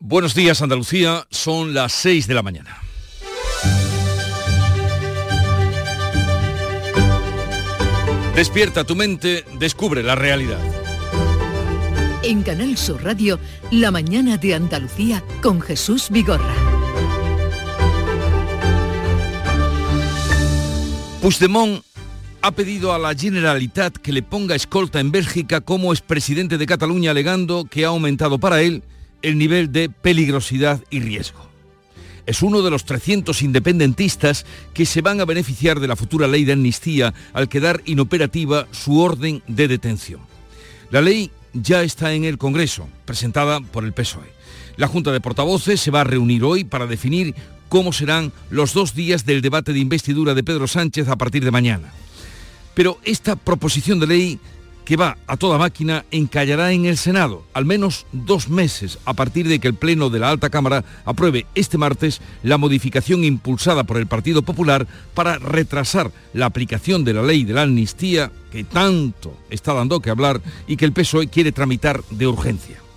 Buenos días Andalucía, son las 6 de la mañana. Despierta tu mente, descubre la realidad. En Canal Sur Radio, La mañana de Andalucía con Jesús Vigorra. Puigdemont ha pedido a la Generalitat que le ponga escolta en Bélgica como expresidente de Cataluña alegando que ha aumentado para él el nivel de peligrosidad y riesgo. Es uno de los 300 independentistas que se van a beneficiar de la futura ley de amnistía al quedar inoperativa su orden de detención. La ley ya está en el Congreso, presentada por el PSOE. La Junta de Portavoces se va a reunir hoy para definir cómo serán los dos días del debate de investidura de Pedro Sánchez a partir de mañana. Pero esta proposición de ley que va a toda máquina encallará en el Senado al menos dos meses a partir de que el Pleno de la Alta Cámara apruebe este martes la modificación impulsada por el Partido Popular para retrasar la aplicación de la ley de la amnistía que tanto está dando que hablar y que el PSOE quiere tramitar de urgencia.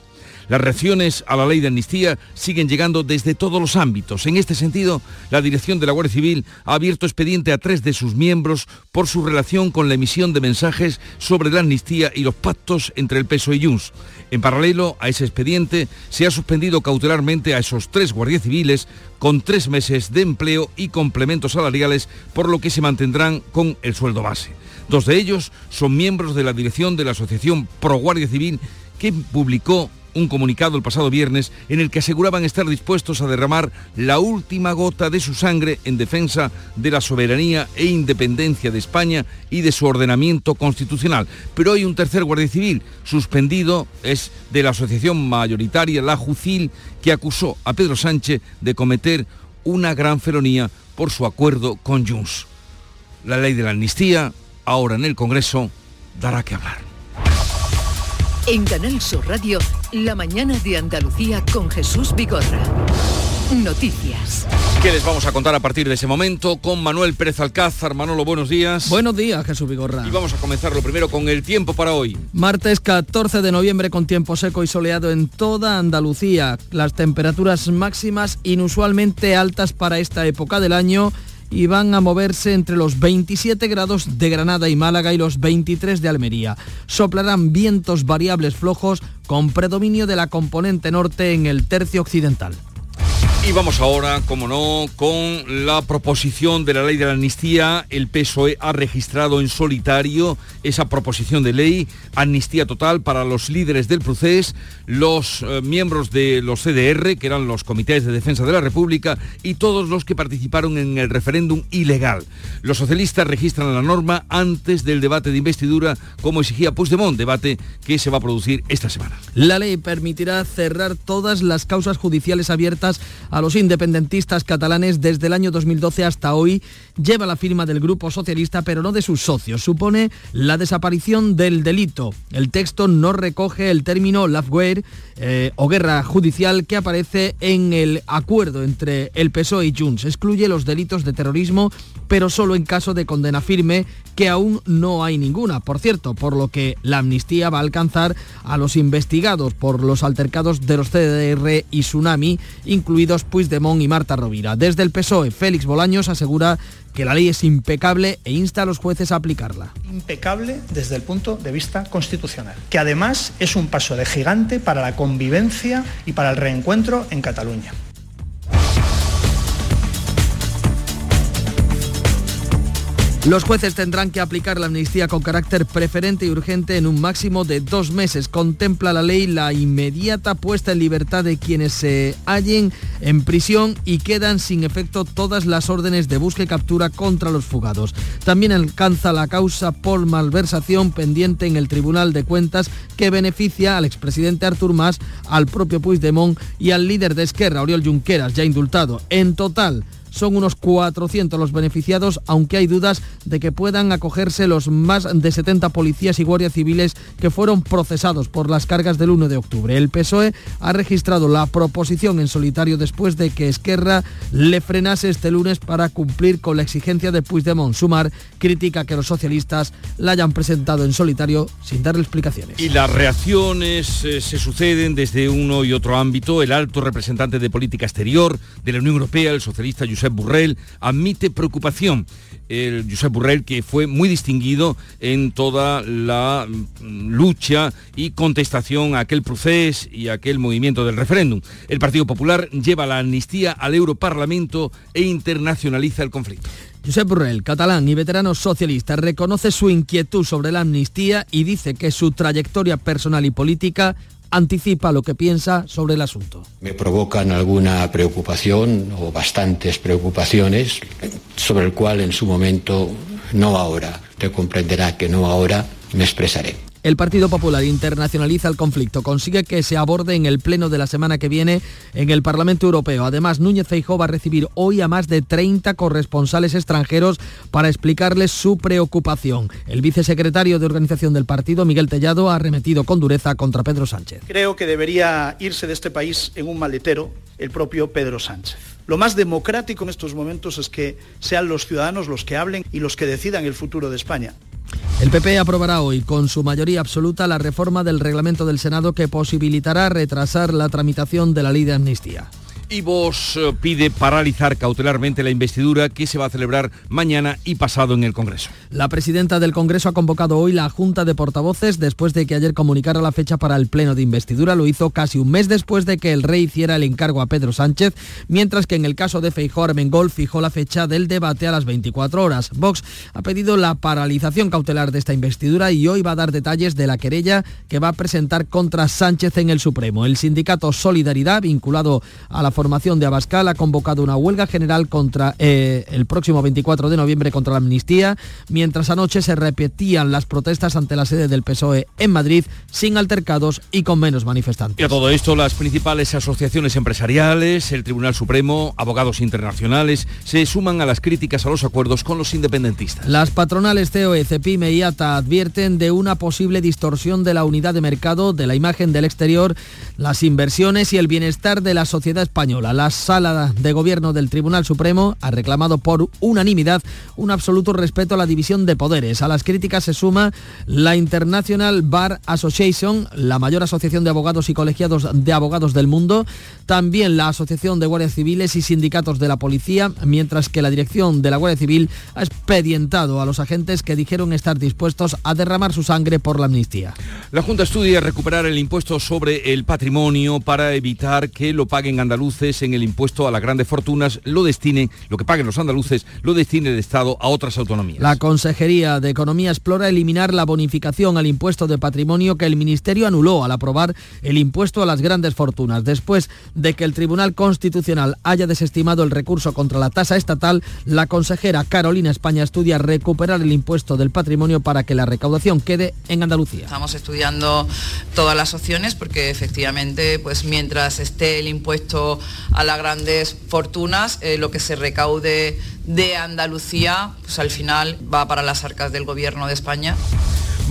Las reacciones a la ley de amnistía siguen llegando desde todos los ámbitos. En este sentido, la dirección de la Guardia Civil ha abierto expediente a tres de sus miembros por su relación con la emisión de mensajes sobre la amnistía y los pactos entre el PSOE y Junts. En paralelo a ese expediente, se ha suspendido cautelarmente a esos tres guardias civiles con tres meses de empleo y complementos salariales, por lo que se mantendrán con el sueldo base. Dos de ellos son miembros de la dirección de la Asociación Pro Guardia Civil que publicó un comunicado el pasado viernes en el que aseguraban estar dispuestos a derramar la última gota de su sangre en defensa de la soberanía e independencia de España y de su ordenamiento constitucional. Pero hay un tercer guardia civil suspendido, es de la asociación mayoritaria La Jucil, que acusó a Pedro Sánchez de cometer una gran felonía por su acuerdo con Junts. La ley de la amnistía, ahora en el Congreso, dará que hablar. En Canal Sur Radio, La mañana de Andalucía con Jesús Vigorra. Noticias. ¿Qué les vamos a contar a partir de ese momento con Manuel Pérez Alcázar? Manolo, buenos días. Buenos días, Jesús Vigorra. Y vamos a comenzar lo primero con el tiempo para hoy. Martes 14 de noviembre con tiempo seco y soleado en toda Andalucía. Las temperaturas máximas inusualmente altas para esta época del año y van a moverse entre los 27 grados de Granada y Málaga y los 23 de Almería. Soplarán vientos variables flojos con predominio de la componente norte en el tercio occidental. Y vamos ahora, como no, con la proposición de la ley de la amnistía. El PSOE ha registrado en solitario esa proposición de ley, amnistía total para los líderes del procés, los eh, miembros de los CDR, que eran los comités de defensa de la República, y todos los que participaron en el referéndum ilegal. Los socialistas registran la norma antes del debate de investidura, como exigía Puigdemont, debate que se va a producir esta semana. La ley permitirá cerrar todas las causas judiciales abiertas a los independentistas catalanes desde el año 2012 hasta hoy. Lleva la firma del Grupo Socialista, pero no de sus socios. Supone la desaparición del delito. El texto no recoge el término lawfare eh, o guerra judicial que aparece en el acuerdo entre el PSOE y Junts. Excluye los delitos de terrorismo, pero solo en caso de condena firme, que aún no hay ninguna. Por cierto, por lo que la amnistía va a alcanzar a los investigados por los altercados de los CDR y Tsunami, incluidos Puigdemont y Marta Rovira. Desde el PSOE, Félix Bolaños asegura que la ley es impecable e insta a los jueces a aplicarla. Impecable desde el punto de vista constitucional, que además es un paso de gigante para la convivencia y para el reencuentro en Cataluña. Los jueces tendrán que aplicar la amnistía con carácter preferente y urgente en un máximo de dos meses. Contempla la ley la inmediata puesta en libertad de quienes se hallen en prisión y quedan sin efecto todas las órdenes de búsqueda y captura contra los fugados. También alcanza la causa por malversación pendiente en el Tribunal de Cuentas que beneficia al expresidente Artur Mas, al propio Puigdemont y al líder de Esquerra, Oriol Junqueras, ya indultado. En total, son unos 400 los beneficiados, aunque hay dudas de que puedan acogerse los más de 70 policías y guardias civiles que fueron procesados por las cargas del 1 de octubre. El PSOE ha registrado la proposición en solitario después de que Esquerra le frenase este lunes para cumplir con la exigencia de Puigdemont. Sumar critica que los socialistas la hayan presentado en solitario sin darle explicaciones. Y las reacciones eh, se suceden desde uno y otro ámbito. El alto representante de política exterior de la Unión Europea, el socialista Josep Burrell, admite preocupación. El Josep Burrell, que fue muy distinguido en toda la mm, lucha y contestación a aquel proceso y a aquel movimiento del referéndum. El Partido Popular lleva la amnistía al Europarlamento e internacionaliza el conflicto. Josep Burrell, catalán y veterano socialista, reconoce su inquietud sobre la amnistía y dice que su trayectoria personal y política anticipa lo que piensa sobre el asunto. Me provocan alguna preocupación o bastantes preocupaciones sobre el cual en su momento, no ahora, te comprenderá que no ahora, me expresaré. El Partido Popular internacionaliza el conflicto, consigue que se aborde en el pleno de la semana que viene en el Parlamento Europeo. Además, Núñez Feijóo va a recibir hoy a más de 30 corresponsales extranjeros para explicarles su preocupación. El vicesecretario de organización del partido, Miguel Tellado, ha arremetido con dureza contra Pedro Sánchez. Creo que debería irse de este país en un maletero el propio Pedro Sánchez. Lo más democrático en estos momentos es que sean los ciudadanos los que hablen y los que decidan el futuro de España. El PP aprobará hoy con su mayoría absoluta la reforma del reglamento del Senado que posibilitará retrasar la tramitación de la ley de amnistía. Y vos eh, pide paralizar cautelarmente la investidura que se va a celebrar mañana y pasado en el Congreso. La presidenta del Congreso ha convocado hoy la Junta de Portavoces después de que ayer comunicara la fecha para el pleno de investidura. Lo hizo casi un mes después de que el rey hiciera el encargo a Pedro Sánchez, mientras que en el caso de Feijóo Armengol fijó la fecha del debate a las 24 horas. Vox ha pedido la paralización cautelar de esta investidura y hoy va a dar detalles de la querella que va a presentar contra Sánchez en el Supremo. El sindicato Solidaridad, vinculado a la formación de Abascal ha convocado una huelga general contra eh, el próximo 24 de noviembre contra la amnistía, mientras anoche se repetían las protestas ante la sede del PSOE en Madrid sin altercados y con menos manifestantes. Y a todo esto, las principales asociaciones empresariales, el Tribunal Supremo, abogados internacionales, se suman a las críticas a los acuerdos con los independentistas. Las patronales COE, CEPIME y ATA advierten de una posible distorsión de la unidad de mercado, de la imagen del exterior, las inversiones y el bienestar de la sociedad española la sala de gobierno del Tribunal Supremo ha reclamado por unanimidad un absoluto respeto a la división de poderes. A las críticas se suma la International Bar Association, la mayor asociación de abogados y colegiados de abogados del mundo, también la Asociación de Guardias Civiles y Sindicatos de la Policía, mientras que la dirección de la Guardia Civil ha expedientado a los agentes que dijeron estar dispuestos a derramar su sangre por la amnistía. La Junta estudia recuperar el impuesto sobre el patrimonio para evitar que lo paguen andaluces en el impuesto a las grandes fortunas lo destinen, lo que paguen los andaluces, lo destine el Estado a otras autonomías. La Consejería de Economía explora eliminar la bonificación al impuesto de patrimonio que el Ministerio anuló al aprobar el impuesto a las grandes fortunas. Después de que el Tribunal Constitucional haya desestimado el recurso contra la tasa estatal, la consejera Carolina España estudia recuperar el impuesto del patrimonio para que la recaudación quede en Andalucía. Estamos estudiando todas las opciones porque efectivamente, pues mientras esté el impuesto a las grandes fortunas, eh, lo que se recaude de Andalucía, pues al final va para las arcas del gobierno de España.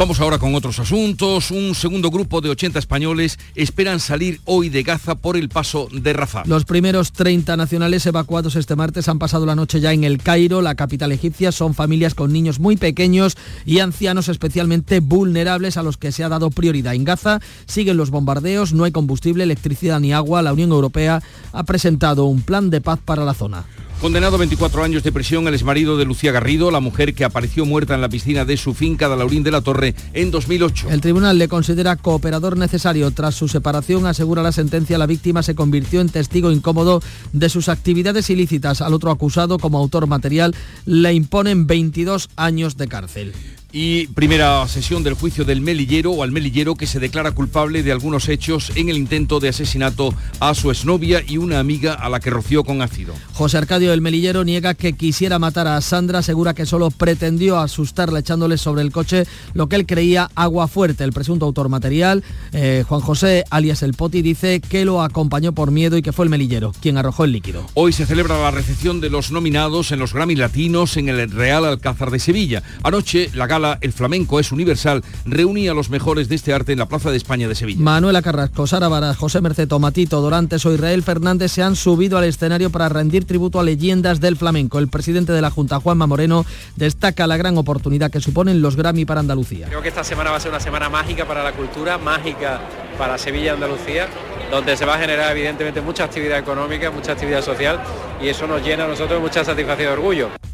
Vamos ahora con otros asuntos. Un segundo grupo de 80 españoles esperan salir hoy de Gaza por el paso de Rafah. Los primeros 30 nacionales evacuados este martes han pasado la noche ya en el Cairo, la capital egipcia. Son familias con niños muy pequeños y ancianos especialmente vulnerables a los que se ha dado prioridad. En Gaza siguen los bombardeos, no hay combustible, electricidad ni agua. La Unión Europea ha presentado un plan de paz para la zona. Condenado a 24 años de prisión el exmarido de Lucía Garrido, la mujer que apareció muerta en la piscina de su finca de Laurín de la Torre en 2008. El tribunal le considera cooperador necesario. Tras su separación, asegura la sentencia, la víctima se convirtió en testigo incómodo de sus actividades ilícitas. Al otro acusado, como autor material, le imponen 22 años de cárcel y primera sesión del juicio del melillero o al melillero que se declara culpable de algunos hechos en el intento de asesinato a su exnovia y una amiga a la que roció con ácido. José Arcadio del Melillero niega que quisiera matar a Sandra, asegura que solo pretendió asustarla echándole sobre el coche lo que él creía agua fuerte. El presunto autor material, eh, Juan José alias El Poti, dice que lo acompañó por miedo y que fue el Melillero quien arrojó el líquido. Hoy se celebra la recepción de los nominados en los Grammy Latinos en el Real Alcázar de Sevilla. Anoche la gala gala El flamenco es universal reunía a los mejores de este arte en la Plaza de España de Sevilla. Manuela Carrasco, Sara Varas, José Merced Tomatito, Dorantes o Israel Fernández se han subido al escenario para rendir tributo a leyendas del flamenco. El presidente de la Junta, Juanma Moreno, destaca la gran oportunidad que suponen los Grammy para Andalucía. Creo que esta semana va a ser una semana mágica para la cultura, mágica para Sevilla y Andalucía, donde se va a generar evidentemente mucha actividad económica, mucha actividad social y eso nos llena a nosotros mucha satisfacción y orgullo.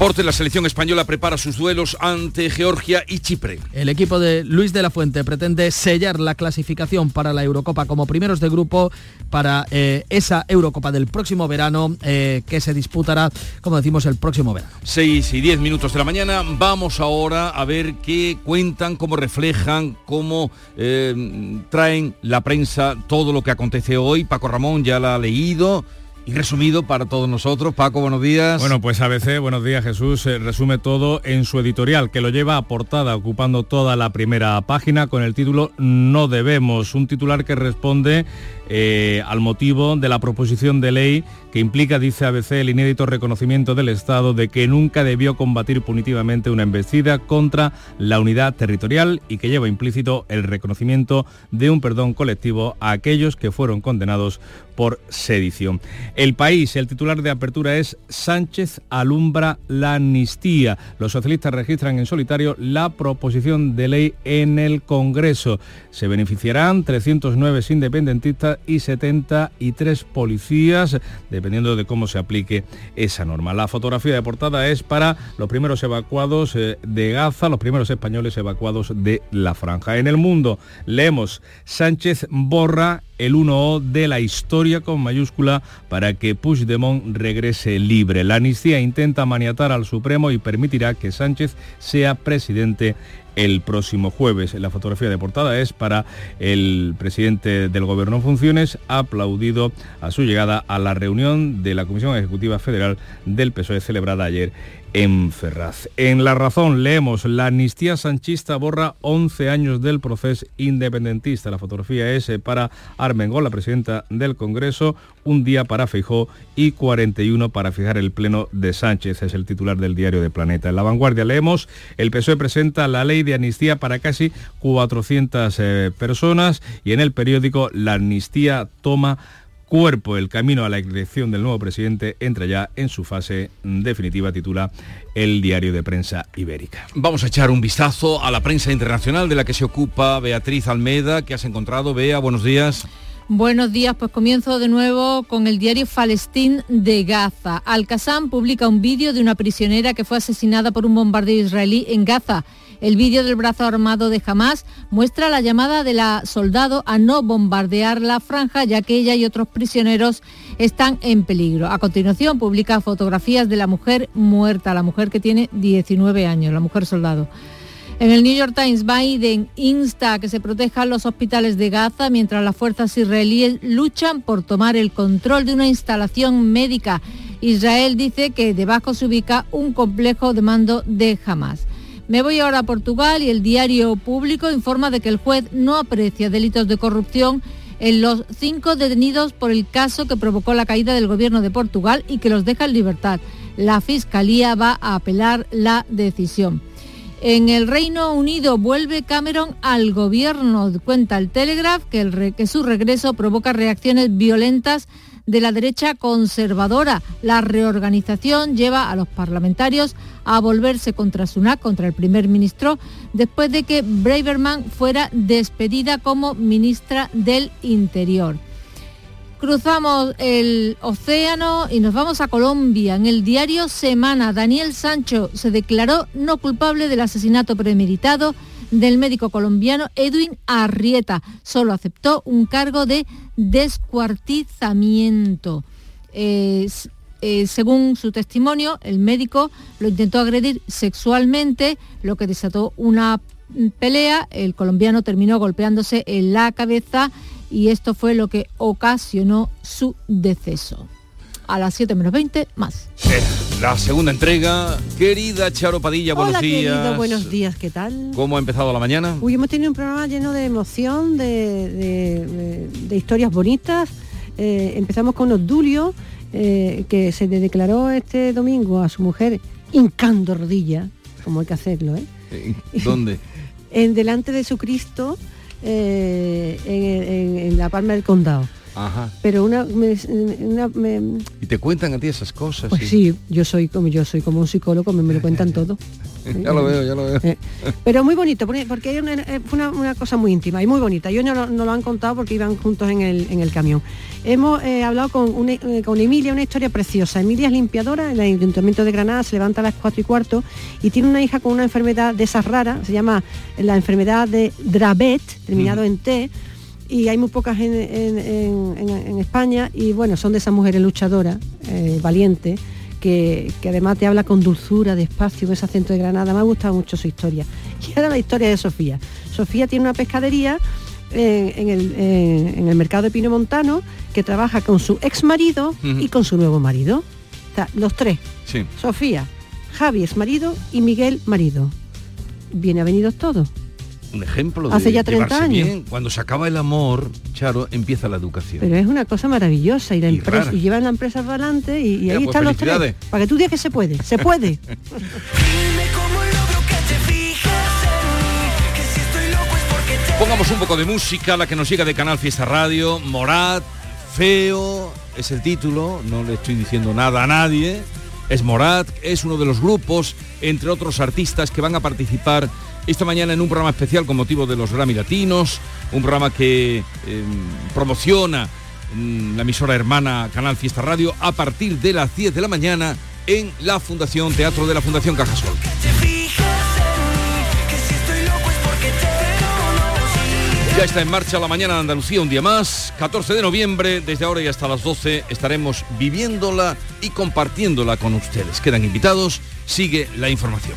Porte, la selección española prepara sus duelos ante Georgia y Chipre. El equipo de Luis de la Fuente pretende sellar la clasificación para la Eurocopa como primeros de grupo para eh, esa Eurocopa del próximo verano eh, que se disputará, como decimos, el próximo verano. 6 y 10 minutos de la mañana. Vamos ahora a ver qué cuentan, cómo reflejan, cómo eh, traen la prensa todo lo que acontece hoy. Paco Ramón ya la ha leído y resumido para todos nosotros. Paco, buenos días. Bueno, pues ABC, buenos días Jesús, eh, resume todo en su editorial, que lo lleva a portada, ocupando toda la primera página con el título No debemos, un titular que responde eh, al motivo de la proposición de ley que implica, dice ABC, el inédito reconocimiento del Estado de que nunca debió combatir punitivamente una embestida contra la unidad territorial y que lleva implícito el reconocimiento de un perdón colectivo a aquellos que fueron condenados por sedición. El país, el titular de apertura es Sánchez alumbra la amnistía. Los socialistas registran en solitario la proposición de ley en el Congreso. Se beneficiarán 309 independentistas y 73 policías, dependiendo de cómo se aplique esa norma. La fotografía de portada es para los primeros evacuados eh, de Gaza, los primeros españoles evacuados de la franja. En el mundo leemos Sánchez borra el 1O de la historia con mayúscula para que Puigdemont regrese libre. La amnistía intenta maniatar al Supremo y permitirá que Sánchez sea presidente el próximo jueves. La fotografía de portada es para el presidente del Gobierno en funciones, aplaudido a su llegada a la reunión de la Comisión Ejecutiva Federal del PSOE celebrada ayer en Ferraz. En La Razón leemos, la amnistía sanchista borra 11 años del proceso independentista. La fotografía es eh, para Armengol, la presidenta del Congreso, un día para Feijó y 41 para fijar el pleno de Sánchez, es el titular del diario de Planeta. En La Vanguardia leemos, el PSOE presenta la ley de amnistía para casi 400 eh, personas y en el periódico la amnistía toma cuerpo. El camino a la elección del nuevo presidente entra ya en su fase definitiva, titula el diario de prensa ibérica. Vamos a echar un vistazo a la prensa internacional de la que se ocupa Beatriz Almeda, que has encontrado. Bea, buenos días. Buenos días, pues comienzo de nuevo con el diario Falestín de Gaza. Al-Qassam publica un vídeo de una prisionera que fue asesinada por un bombardeo israelí en Gaza. El vídeo del brazo armado de Hamas muestra la llamada de la soldado a no bombardear la franja, ya que ella y otros prisioneros están en peligro. A continuación publica fotografías de la mujer muerta, la mujer que tiene 19 años, la mujer soldado. En el New York Times, Biden insta a que se protejan los hospitales de Gaza mientras las fuerzas israelíes luchan por tomar el control de una instalación médica. Israel dice que debajo se ubica un complejo de mando de Hamas. Me voy ahora a Portugal y el diario público informa de que el juez no aprecia delitos de corrupción en los cinco detenidos por el caso que provocó la caída del gobierno de Portugal y que los deja en libertad. La Fiscalía va a apelar la decisión. En el Reino Unido vuelve Cameron al gobierno. Cuenta el Telegraph que, que su regreso provoca reacciones violentas de la derecha conservadora. La reorganización lleva a los parlamentarios a volverse contra Sunak, contra el primer ministro, después de que Braverman fuera despedida como ministra del Interior. Cruzamos el océano y nos vamos a Colombia. En el diario Semana, Daniel Sancho se declaró no culpable del asesinato premeditado del médico colombiano Edwin Arrieta. Solo aceptó un cargo de descuartizamiento. Según su testimonio, el médico lo intentó agredir sexualmente, lo que desató una pelea. El colombiano terminó golpeándose en la cabeza y esto fue lo que ocasionó su deceso. A las 7 menos 20, más. Eh, la segunda entrega. Querida Charo Padilla, buenos Hola, días. Querido, buenos días, ¿qué tal? ¿Cómo ha empezado la mañana? Uy, hemos tenido un programa lleno de emoción, de, de, historias bonitas. Eh, empezamos con Odulio, eh, que se le declaró este domingo a su mujer hincando rodilla como hay que hacerlo, ¿eh? ¿Dónde? en delante de su Cristo, eh, en, en la palma del condado. Ajá. Pero una, me- una- me- Y te cuentan a ti esas cosas. pues sí, yo soy como yo soy como un psicólogo, me, me lo cuentan todo. Ya lo veo, ya lo veo. Eh, Pero muy bonito, porque hay una- eh, fue una, una cosa muy íntima y muy bonita. Yo no, lo- no lo han contado porque iban juntos en el, en el camión. Hemos eh, hablado con, una- con Emilia, una historia preciosa. Emilia es limpiadora en el Ayuntamiento de Granada, se levanta a las 4 y cuarto y tiene una hija con una enfermedad de esas raras, se llama la enfermedad de Dravet, terminado en T, y hay muy pocas en, en- en- España y bueno, son de esas mujeres luchadoras, eh, valientes, que, que además te habla con dulzura, despacio, en ese acento de Granada. Me ha gustado mucho su historia. Y ahora la historia de Sofía. Sofía tiene una pescadería en, el, en el mercado de Pino Montano que trabaja con su ex marido y con su nuevo marido. O sea, los tres. Sí. Sofía, Javi ex marido y Miguel marido. Bien avenidos todos. Un ejemplo de Hace ya 30 llevarse años. bien. Cuando se acaba el amor, Charo, empieza la educación. Pero es una cosa maravillosa y, la Y empresa, rara. y llevan la empresa adelante y, y Mira, ahí pues están los tres. Para que tú digas que se puede, se puede. Pongamos un poco de música, la que nos llega de Canal Fiesta Radio, Morat, Feo, es el título, no le estoy diciendo nada a nadie, es Morat, es uno de los grupos, entre otros artistas que van a participar esta mañana en un programa especial con motivo de los Grammy Latinos, un programa que eh, promociona mm, la emisora hermana Canal Fiesta Radio a partir de las 10 de la mañana en la Fundación Teatro de la Fundación Cajasol. Ya está en marcha la mañana de Andalucía un día más, 14 de noviembre, desde ahora y hasta las 12 estaremos viviéndola y compartiéndola con ustedes. Quedan invitados, sigue la información.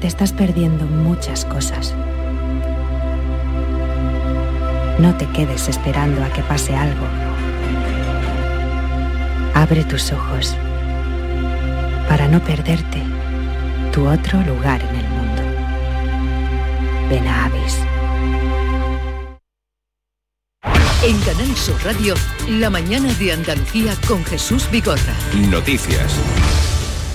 Te estás perdiendo muchas cosas. No te quedes esperando a que pase algo. Abre tus ojos para no perderte tu otro lugar en el mundo. Ven a Avis. En Canal Sur Radio, la mañana de Andalucía con Jesús Vigorra. Noticias.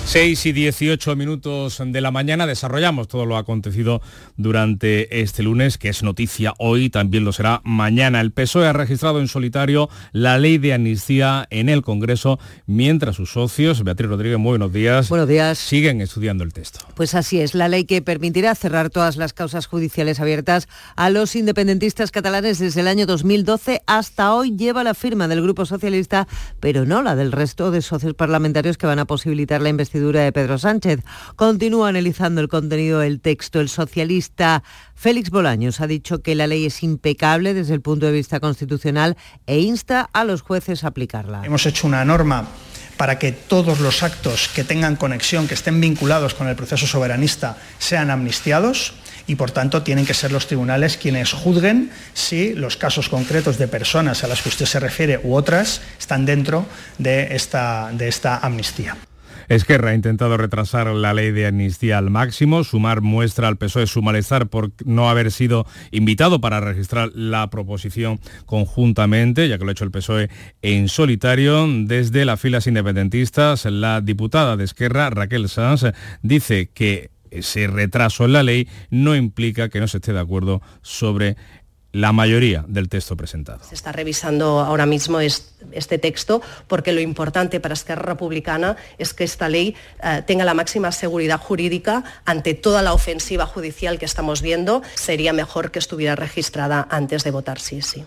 6 y 18 minutos de la mañana desarrollamos todo lo acontecido durante este lunes, que es noticia hoy, también lo será mañana. El PSOE ha registrado en solitario la ley de amnistía en el Congreso, mientras sus socios, Beatriz Rodríguez, muy buenos días. Buenos días. Siguen estudiando el texto. Pues así es, la ley que permitirá cerrar todas las causas judiciales abiertas a los independentistas catalanes desde el año 2012 hasta hoy lleva la firma del Grupo Socialista, pero no la del resto de socios parlamentarios que van a posibilitar la investigación de Pedro Sánchez. Continúa analizando el contenido del texto. El socialista Félix Bolaños ha dicho que la ley es impecable desde el punto de vista constitucional e insta a los jueces a aplicarla. Hemos hecho una norma para que todos los actos que tengan conexión, que estén vinculados con el proceso soberanista, sean amnistiados y por tanto tienen que ser los tribunales quienes juzguen si los casos concretos de personas a las que usted se refiere u otras están dentro de esta, de esta amnistía. Esquerra ha intentado retrasar la ley de amnistía al máximo. Sumar muestra al PSOE su malestar por no haber sido invitado para registrar la proposición conjuntamente, ya que lo ha hecho el PSOE en solitario. Desde las filas independentistas, la diputada de Esquerra, Raquel Sanz, dice que ese retraso en la ley no implica que no se esté de acuerdo sobre la mayoría del texto presentado. Se está revisando ahora mismo es- este texto porque lo importante para Esquerra Republicana es que esta ley eh, tenga la máxima seguridad jurídica ante toda la ofensiva judicial que estamos viendo. Sería mejor que estuviera registrada antes de votar sí, sí.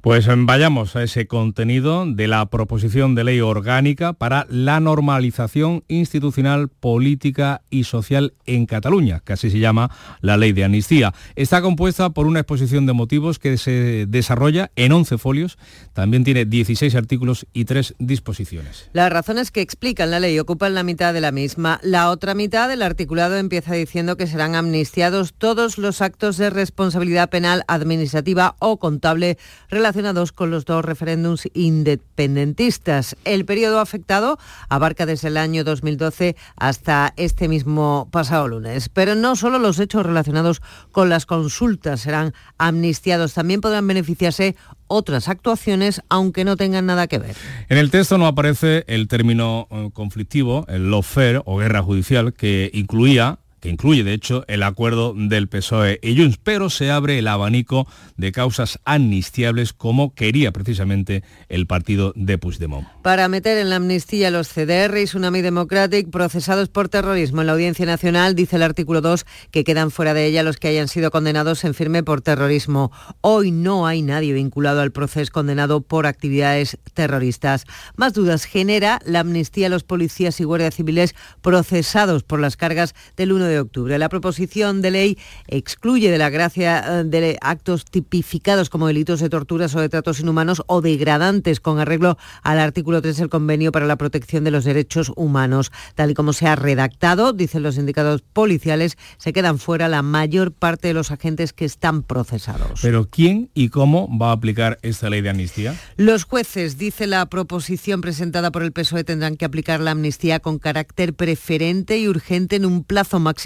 Pues em, vayamos a ese contenido de la proposición de ley orgánica para la normalización institucional, política y social en Cataluña, que así se llama la ley de amnistía. Está compuesta por una exposición de motivos que se desarrolla en 11 folios, también tiene 16 artículos y 3 disposiciones. Las razones que explican la ley ocupan la mitad de la misma. La otra mitad del articulado empieza diciendo que serán amnistiados todos los actos de responsabilidad penal administrativa o contable relacionados con los dos referéndums independentistas. El periodo afectado abarca desde el año 2012 hasta este mismo pasado lunes. Pero no solo los hechos relacionados con las consultas serán amnistiados, también podrán beneficiarse otras actuaciones, aunque no tengan nada que ver. En el texto no aparece el término eh, conflictivo, el lawfare o guerra judicial, que incluía que incluye de hecho el acuerdo del PSOE y Junts, pero se abre el abanico de causas amnistiables como quería precisamente el partido de Puigdemont. Para meter en la amnistía los CDR y Tsunami Democratic procesados por terrorismo en la Audiencia Nacional, dice el artículo 2 que quedan fuera de ella los que hayan sido condenados en firme por terrorismo. Hoy no hay nadie vinculado al proceso condenado por actividades terroristas. Más dudas genera la amnistía a los policías y guardias civiles procesados por las cargas del 1 de octubre. La proposición de ley excluye de la gracia eh, de actos tipificados como delitos de torturas o de tratos inhumanos o degradantes con arreglo al artículo 3 del Convenio para la Protección de los Derechos Humanos. Tal y como se ha redactado, dicen los sindicatos policiales, se quedan fuera la mayor parte de los agentes que están procesados. Pero ¿quién y cómo va a aplicar esta ley de amnistía? Los jueces, dice la proposición presentada por el PSOE, tendrán que aplicar la amnistía con carácter preferente y urgente en un plazo máximo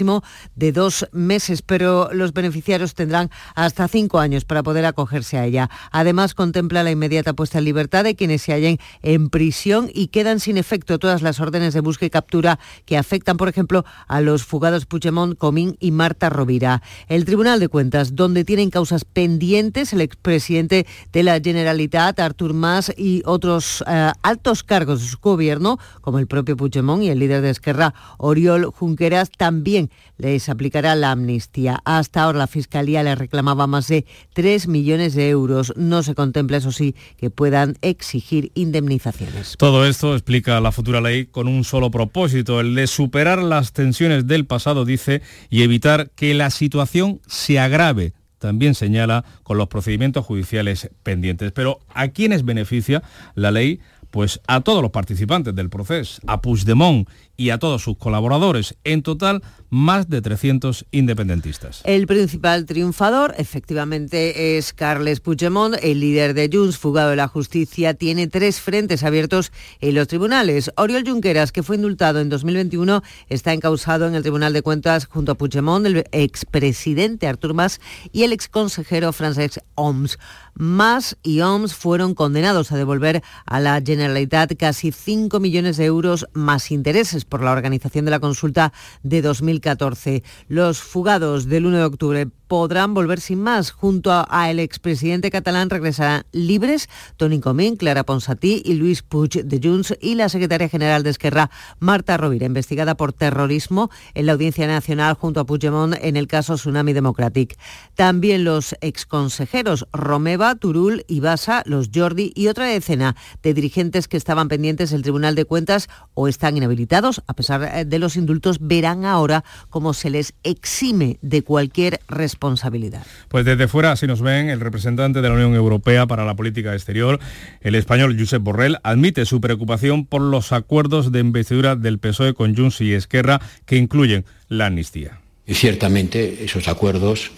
de dos meses, pero los beneficiarios tendrán hasta cinco años para poder acogerse a ella. Además, contempla la inmediata puesta en libertad de quienes se hallen en prisión y quedan sin efecto todas las órdenes de búsqueda y captura que afectan, por ejemplo, a los fugados Puigdemont, Comín y Marta Rovira. El Tribunal de Cuentas, donde tienen causas pendientes el expresidente de la Generalitat, Artur Mas, y otros eh, altos cargos de su gobierno, como el propio Puigdemont y el líder de Esquerra, Oriol Junqueras, también les aplicará la amnistía. Hasta ahora la Fiscalía le reclamaba más de 3 millones de euros. No se contempla, eso sí, que puedan exigir indemnizaciones. Todo esto explica la futura ley con un solo propósito, el de superar las tensiones del pasado, dice, y evitar que la situación se agrave también señala con los procedimientos judiciales pendientes. Pero ¿a quiénes beneficia la ley? Pues a todos los participantes del proceso, a Puigdemont y a todos sus colaboradores. En total, más de 300 independentistas. El principal triunfador, efectivamente, es Carles Puigdemont, el líder de Junts, fugado de la justicia, tiene tres frentes abiertos en los tribunales. Oriol Junqueras, que fue indultado en 2021, está encausado en el Tribunal de Cuentas junto a Puigdemont, el expresidente Artur Mas y el exconsejero Francesc Oms. Mas y Oms fueron condenados a devolver a la Generalitat casi 5 millones de euros más intereses por la organización de la consulta de 2014. Los fugados del 1 de octubre podrán volver sin más. Junto a el expresidente catalán regresarán libres Toni Comín, Clara Ponsatí y Luis Puig de Junts y la secretaria general de Esquerra, Marta Rovira, investigada por terrorismo en la Audiencia Nacional junto a Puigdemont en el caso Tsunami Democratic. También los exconsejeros Romeva, Turul, Ibasa, los Jordi y otra decena de dirigentes que estaban pendientes del Tribunal de Cuentas o están inhabilitados, a pesar eh, de los indultos, verán ahora cómo se les exime de cualquier responsabilidad responsabilidad. Pues desde fuera así nos ven el representante de la Unión Europea para la política exterior, el español Josep Borrell, admite su preocupación por los acuerdos de investidura del PSOE con Junts y Esquerra que incluyen la amnistía. Y ciertamente esos acuerdos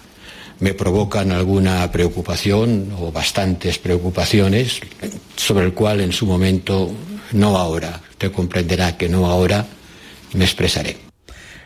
me provocan alguna preocupación o bastantes preocupaciones, sobre el cual en su momento, no ahora, usted comprenderá que no ahora, me expresaré.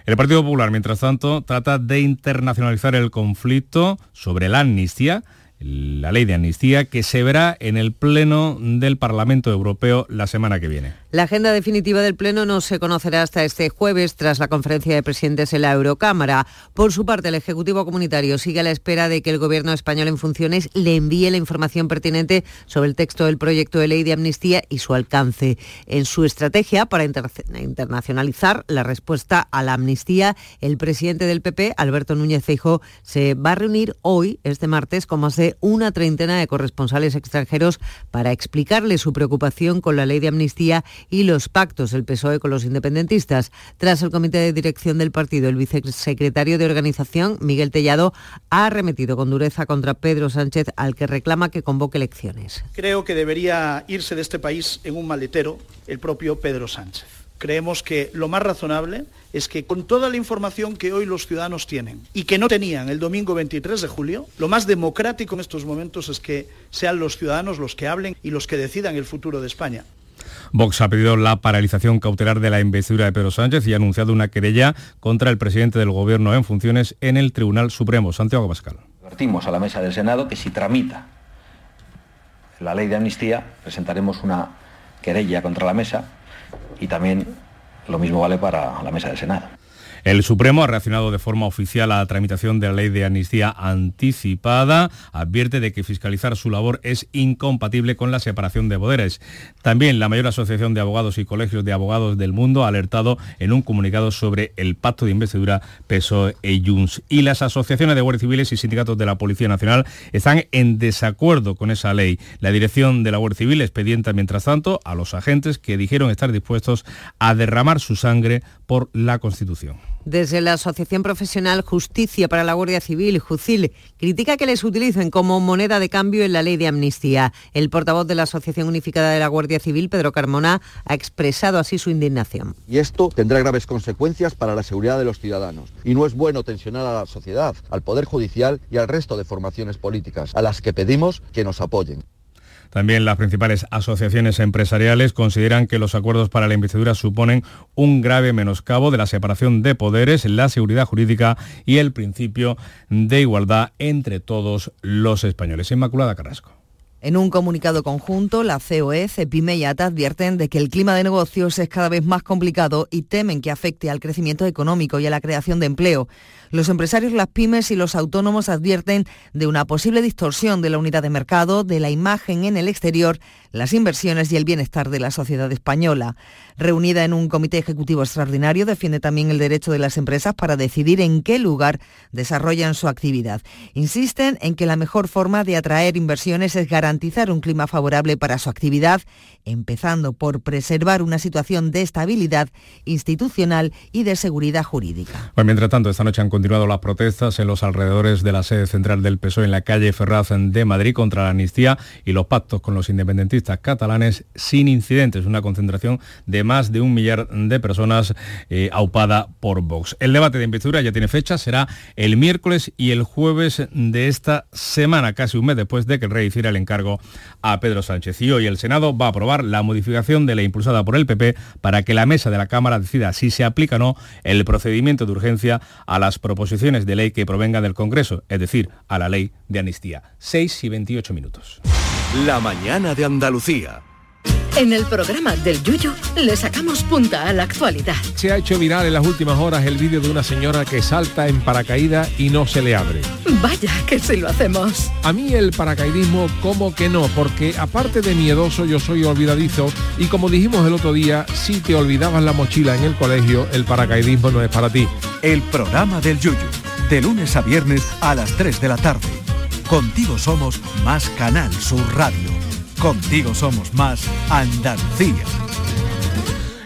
El Partido Popular, mientras tanto, trata de internacionalizar el conflicto sobre la amnistía, la ley de amnistía, que se verá en el Pleno del Parlamento Europeo la semana que viene. La agenda definitiva del Pleno no se conocerá hasta este jueves tras la conferencia de presidentes en la Eurocámara. Por su parte, el Ejecutivo Comunitario sigue a la espera de que el Gobierno español en funciones le envíe la información pertinente sobre el texto del proyecto de ley de amnistía y su alcance. En su estrategia para internacionalizar la respuesta a la amnistía, el presidente del PP, Alberto Núñez Feijóo, se va a reunir hoy, este martes, con más de una treintena de corresponsales extranjeros para explicarle su preocupación con la ley de amnistía y los pactos del PSOE con los independentistas. Tras el comité de dirección del partido, el vicesecretario de organización, Miguel Tellado, ha arremetido con dureza contra Pedro Sánchez, al que reclama que convoque elecciones. Creo que debería irse de este país en un maletero el propio Pedro Sánchez. Creemos que lo más razonable es que con toda la información que hoy los ciudadanos tienen y que no tenían el domingo 23 de julio, lo más democrático en estos momentos es que sean los ciudadanos los que hablen y los que decidan el futuro de España. Vox ha pedido la paralización cautelar de la investidura de Pedro Sánchez y ha anunciado una querella contra el presidente del Gobierno en funciones en el Tribunal Supremo, Santiago Pascal. Advertimos a la mesa del Senado que si tramita la ley de amnistía, presentaremos una querella contra la mesa y también lo mismo vale para la mesa del Senado. El Supremo ha reaccionado de forma oficial a la tramitación de la ley de amnistía anticipada. Advierte de que fiscalizar su labor es incompatible con la separación de poderes. También la mayor asociación de abogados y colegios de abogados del mundo ha alertado en un comunicado sobre el pacto de investidura PSOE y Junts. Y las asociaciones de guardias civiles y sindicatos de la Policía Nacional están en desacuerdo con esa ley. La dirección de la Guardia Civil expedienta, mientras tanto, a los agentes que dijeron estar dispuestos a derramar su sangre por la Constitución. Desde la Asociación Profesional Justicia para la Guardia Civil, JUCIL, critica que les utilicen como moneda de cambio en la ley de amnistía. El portavoz de la Asociación Unificada de la Guardia Civil, Pedro Carmona, ha expresado así su indignación. Y esto tendrá graves consecuencias para la seguridad de los ciudadanos. Y no es bueno tensionar a la sociedad, al Poder Judicial y al resto de formaciones políticas, a las que pedimos que nos apoyen. También las principales asociaciones empresariales consideran que los acuerdos para la investidura suponen un grave menoscabo de la separación de poderes, la seguridad jurídica y el principio de igualdad entre todos los españoles. Inmaculada Carrasco. En un comunicado conjunto, la COE, CEPIME y ATA advierten de que el clima de negocios es cada vez más complicado y temen que afecte al crecimiento económico y a la creación de empleo. Los empresarios, las pymes y los autónomos advierten de una posible distorsión de la unidad de mercado, de la imagen en el exterior, las inversiones y el bienestar de la sociedad española. Reunida en un comité ejecutivo extraordinario, defiende también el derecho de las empresas para decidir en qué lugar desarrollan su actividad. Insisten en que la mejor forma de atraer inversiones es garantizar un clima favorable para su actividad, empezando por preservar una situación de estabilidad institucional y de seguridad jurídica. Pues mientras tanto, esta noche han continuado las protestas en los alrededores de la sede central del PSOE en la calle Ferraz de Madrid contra la amnistía y los pactos con los independentistas catalanes sin incidentes. Una concentración de más de un millar de personas eh, aupada por Vox. El debate de investidura ya tiene fecha, será el miércoles y el jueves de esta semana, casi un mes después de que el rey hiciera el encargo a Pedro Sánchez. Y hoy el Senado va a aprobar la modificación de la impulsada por el PP para que la mesa de la Cámara decida si se aplica o no el procedimiento de urgencia a las proposiciones de ley que provengan del Congreso, es decir, a la ley de amnistía. 6 y 28 minutos. La mañana de Andalucía. En el programa del Yuyo le sacamos punta a la actualidad. Se ha hecho viral en las últimas horas el vídeo de una señora que salta en paracaídas y no se le abre. Vaya que si lo hacemos. A mí el paracaidismo como que no, porque aparte de miedoso yo soy olvidadizo y como dijimos el otro día, si te olvidabas la mochila en el colegio, el paracaidismo no es para ti. El programa del Yuyo, de lunes a viernes a las 3 de la tarde. Contigo somos más Canal Sur Radio. Contigo somos más Andalucía.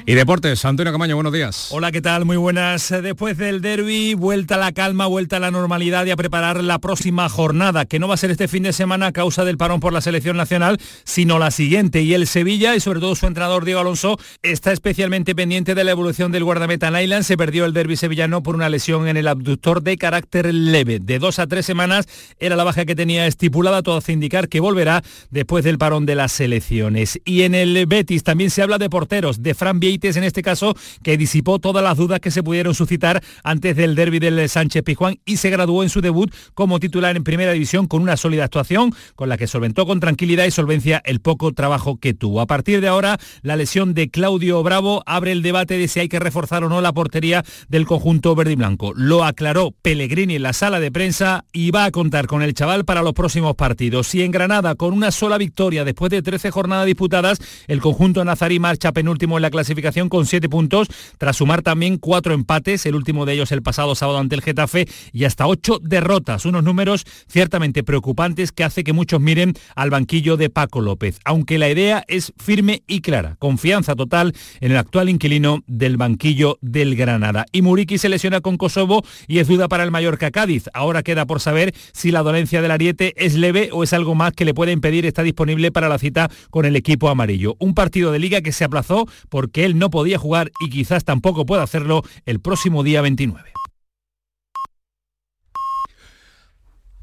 Y deportes, Antonio Camaño, buenos días. Hola, ¿qué tal? Muy buenas. Después del derby, vuelta a la calma, vuelta a la normalidad y a preparar la próxima jornada, que no va a ser este fin de semana a causa del parón por la selección nacional, sino la siguiente. Y el Sevilla, y sobre todo su entrenador Diego Alonso, está especialmente pendiente de la evolución del guardameta Nyland. Se perdió el derby sevillano por una lesión en el abductor de carácter leve. De dos a tres semanas era la baja que tenía estipulada, todo hace indicar que volverá después del parón de las selecciones. Y en el Betis también se habla de porteros, de Fran Vieira Benítez en este caso, que disipó todas las dudas que se pudieron suscitar antes del derby del Sánchez Pizjuán y se graduó en su debut como titular en primera división con una sólida actuación con la que solventó con tranquilidad y solvencia el poco trabajo que tuvo. A partir de ahora, la lesión de Claudio Bravo abre el debate de si hay que reforzar o no la portería del conjunto verde y blanco. Lo aclaró Pellegrini en la sala de prensa y va a contar con el chaval para los próximos partidos. Si en Granada, con una sola victoria después de 13 jornadas disputadas, el conjunto nazarí marcha penúltimo en la clasificación con 7 puntos, tras sumar también cuatro empates, el último de ellos el pasado sábado ante el Getafe, y hasta 8 derrotas, unos números ciertamente preocupantes que hace que muchos miren al banquillo de Paco López, aunque la idea es firme y clara, confianza total en el actual inquilino del banquillo del Granada. Y Muriqui se lesiona con Kosovo y es duda para el Mallorca Cádiz. Ahora queda por saber si la dolencia del ariete es leve o es algo más que le puede impedir estar disponible para la cita con el equipo amarillo. Un partido de liga que se aplazó porque él no podía jugar y quizás tampoco pueda hacerlo el próximo día 29.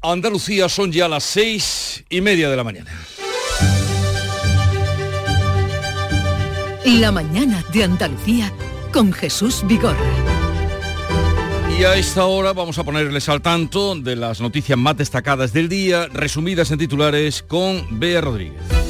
Andalucía son ya las seis y media de la mañana. La mañana de Andalucía con Jesús Vigorra. Y a esta hora vamos a ponerles al tanto de las noticias más destacadas del día, resumidas en titulares con Bea Rodríguez.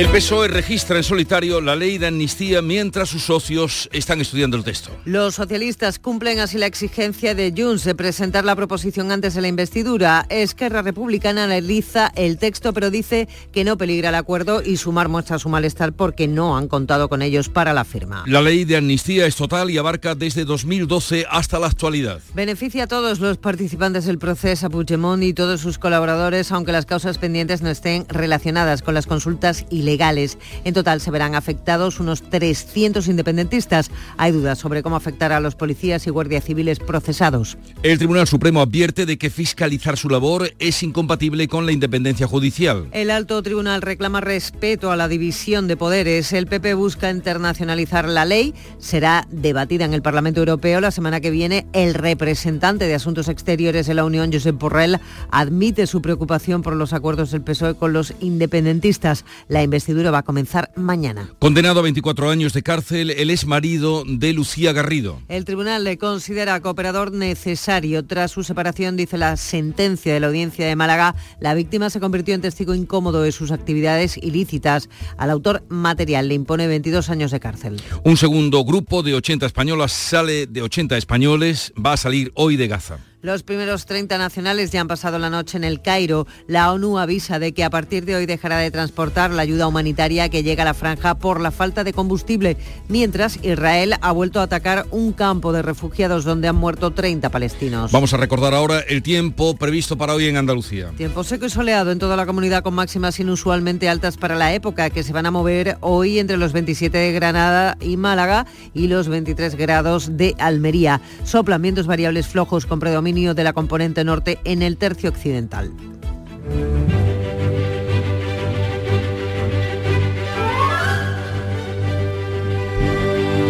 El PSOE registra en solitario la ley de amnistía mientras sus socios están estudiando el texto. Los socialistas cumplen así la exigencia de Junts de presentar la proposición antes de la investidura. Esquerra Republicana analiza el texto pero dice que no peligra el acuerdo y Sumar muestra su malestar porque no han contado con ellos para la firma. La ley de amnistía es total y abarca desde 2012 hasta la actualidad. Beneficia a todos los participantes del proceso, a Puigdemont y todos sus colaboradores, aunque las causas pendientes no estén relacionadas con las consultas ilegales legales. En total se verán afectados unos 300 independentistas. Hay dudas sobre cómo afectará a los policías y guardias civiles procesados. El Tribunal Supremo advierte de que fiscalizar su labor es incompatible con la independencia judicial. El alto tribunal reclama respeto a la división de poderes. El PP busca internacionalizar la ley. Será debatida en el Parlamento Europeo la semana que viene. El representante de Asuntos Exteriores de la Unión, Josep Borrell, admite su preocupación por los acuerdos del PSOE con los independentistas. La investidura va a comenzar mañana. Condenado a 24 años de cárcel, el ex marido de Lucía Garrido. El tribunal le considera cooperador necesario. Tras su separación, dice la sentencia de la audiencia de Málaga, la víctima se convirtió en testigo incómodo de sus actividades ilícitas. Al autor material le impone 22 años de cárcel. Un segundo grupo de 80 españolas sale de 80 españoles, va a salir hoy de Gaza. Los primeros 30 nacionales ya han pasado la noche en el Cairo. La ONU avisa de que a partir de hoy dejará de transportar la ayuda humanitaria que llega a la franja por la falta de combustible, mientras Israel ha vuelto a atacar un campo de refugiados donde han muerto 30 palestinos. Vamos a recordar ahora el tiempo previsto para hoy en Andalucía. Tiempo seco y soleado en toda la comunidad con máximas inusualmente altas para la época, que se van a mover hoy entre los 27 de Granada y Málaga y los 23 grados de Almería. Soplan vientos variables flojos con predominio de la componente norte en el tercio occidental.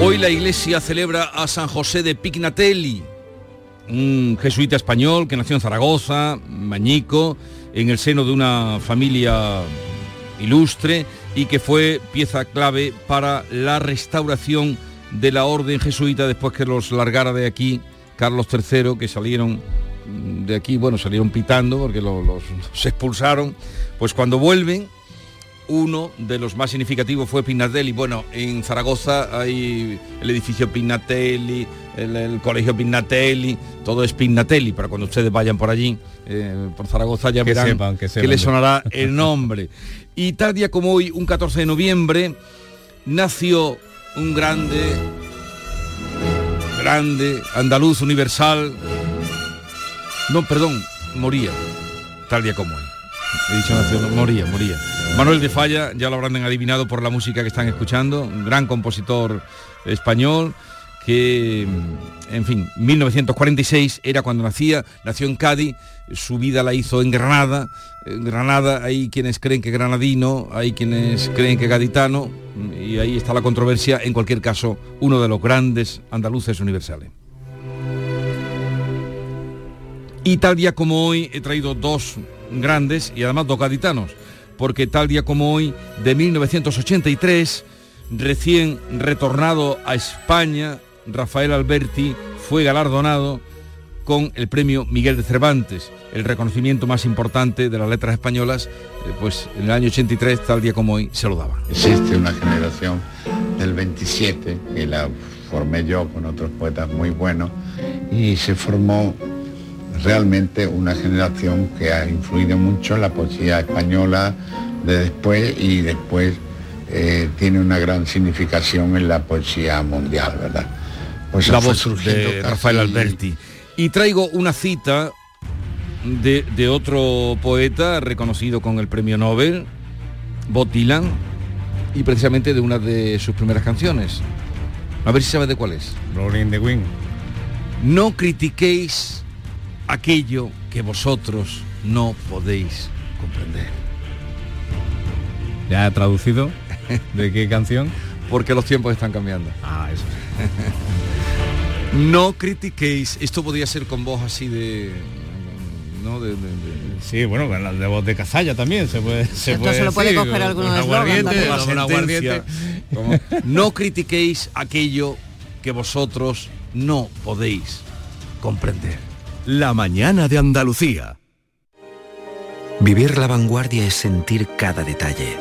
Hoy la iglesia celebra a San José de Pignatelli, un jesuita español que nació en Zaragoza, mañico, en el seno de una familia ilustre y que fue pieza clave para la restauración de la orden jesuita después que los largara de aquí Carlos III, que salieron de aquí, bueno, salieron pitando porque los, los, expulsaron, pues cuando vuelven, uno de los más significativos fue Pignatelli. Bueno, en Zaragoza hay el edificio Pignatelli, el, el colegio Pignatelli, todo es Pignatelli, para cuando ustedes vayan por allí, eh, por Zaragoza, ya que verán sepan, que, sepan. que les sonará el nombre. Y tal día como hoy, un 14 de noviembre, nació un grande grande, andaluz, universal. No, perdón, moría, tal día como hoy. He dicho nación, moría, moría. Manuel de Falla, ya lo habrán adivinado por la música que están escuchando, un gran compositor español que, en fin, 1946 era cuando nacía, nació en Cádiz, su vida la hizo en Granada, en Granada hay quienes creen que granadino, hay quienes creen que gaditano, y ahí está la controversia, en cualquier caso, uno de los grandes andaluces universales. Y tal día como hoy he traído dos grandes y además dos gaditanos, porque tal día como hoy, de 1983, recién retornado a España, Rafael Alberti fue galardonado con el premio Miguel de Cervantes, el reconocimiento más importante de las letras españolas, eh, pues en el año 83, tal día como hoy, se lo daban. Existe una generación del 27, que la formé yo con otros poetas muy buenos, y se formó realmente una generación que ha influido mucho en la poesía española de después y después eh, tiene una gran significación en la poesía mundial, ¿verdad? Pues la voz de Rafael Alberti. Y traigo una cita de, de, otro poeta reconocido con el premio Nobel, Bob Dylan, y precisamente de una de sus primeras canciones. A ver si sabes de cuál es. Rolling the Wind. No critiquéis aquello que vosotros no podéis comprender. ¿Ya ha traducido? ¿De qué canción? Porque los tiempos están cambiando. Ah, eso. no critiquéis. Esto podría ser con voz así de. ¿no? De, de, de... Sí, bueno, con la de voz de cazalla también se puede. Se, Esto puede se lo puede decir, coger alguno con de aguardiente, eslogan con aguardiente. Como, no critiquéis aquello que vosotros no podéis comprender. La mañana de Andalucía. Vivir la vanguardia es sentir cada detalle.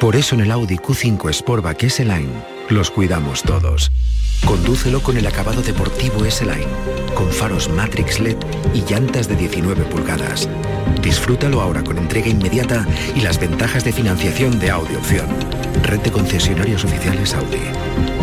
Por eso en el Audi Q5 Sportback S-Line los cuidamos todos. Condúcelo con el acabado deportivo S-Line, con faros Matrix LED y llantas de 19 pulgadas. Disfrútalo ahora con entrega inmediata y las ventajas de financiación de Audi Opción. Red de concesionarios oficiales Audi.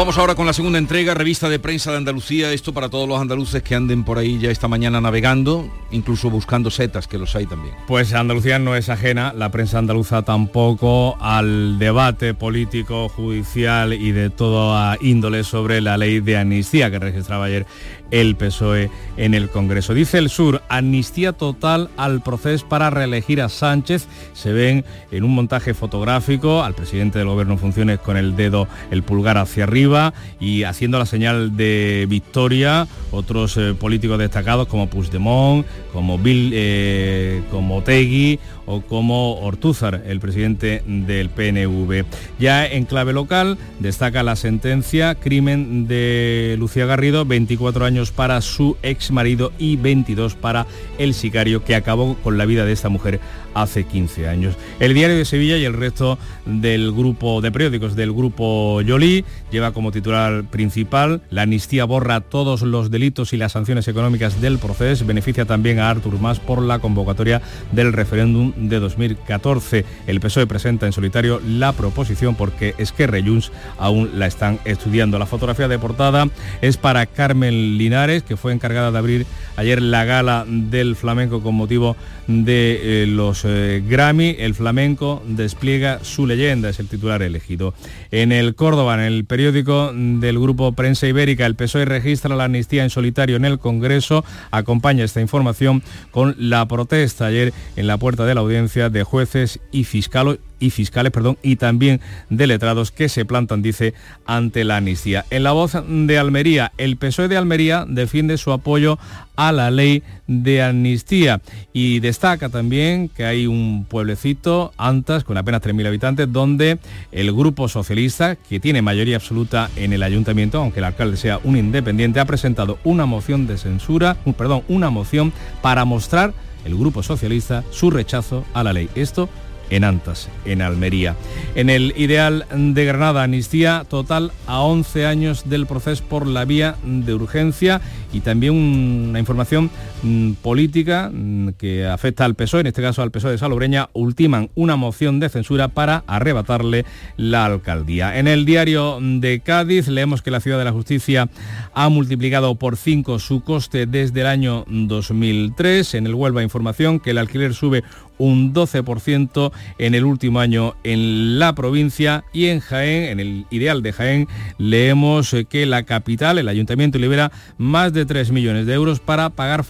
Vamos ahora con la segunda entrega, revista de prensa de Andalucía. Esto para todos los andaluces que anden por ahí ya esta mañana navegando, incluso buscando setas, que los hay también. Pues Andalucía no es ajena, la prensa andaluza tampoco, al debate político, judicial y de toda índole sobre la ley de amnistía que registraba ayer el PSOE en el Congreso. Dice el Sur, amnistía total al proceso para reelegir a Sánchez. Se ven en un montaje fotográfico al presidente del gobierno en funciones con el dedo, el pulgar hacia arriba y haciendo la señal de victoria otros eh, políticos destacados como Puigdemont, como Bill, eh, como Tegui o como Ortúzar, el presidente del PNV. Ya en clave local destaca la sentencia, crimen de Lucía Garrido, 24 años para su ex marido y 22 para el sicario que acabó con la vida de esta mujer hace 15 años. El diario de Sevilla y el resto del grupo de periódicos del grupo Yoli lleva como titular principal la amnistía borra todos los delitos y las sanciones económicas del proceso, beneficia también a Artur Mas por la convocatoria del referéndum de 2014. El PSOE presenta en solitario la proposición porque Esquerra y Junts aún la están estudiando. La fotografía de portada es para Carmen Linares, que fue encargada de abrir ayer la gala del flamenco con motivo de eh, los eh, Grammy. El flamenco despliega su leyenda, es el titular elegido. En el Córdoba, en el periódico del grupo Prensa Ibérica, el PSOE registra la amnistía en solitario en el Congreso. Acompaña esta información con la protesta ayer en la puerta de la audiencia de jueces y fiscales y fiscales, perdón, y también de letrados que se plantan, dice, ante la amnistía. En la voz de Almería, el PSOE de Almería defiende su apoyo a la ley de amnistía y destaca también que hay un pueblecito, Antas, con apenas 3.000 habitantes, donde el grupo socialista, que tiene mayoría absoluta en el ayuntamiento, aunque el alcalde sea un independiente, ha presentado una moción de censura, un, perdón, una moción para mostrar el grupo socialista su rechazo a la ley. Esto en Antas, en Almería. En el ideal de Granada, amnistía total a 11 años del proceso por la vía de urgencia y también una información mm, política mm, que afecta al PSOE, en este caso al PSOE de Salobreña, ultiman una moción de censura para arrebatarle la alcaldía. En el diario de Cádiz leemos que la Ciudad de la Justicia ha multiplicado por 5 su coste desde el año 2003. En el Huelva información que el alquiler sube un 12% en el último año en la provincia y en Jaén, en el ideal de Jaén, leemos que la capital, el ayuntamiento libera más de 3 millones de euros para pagar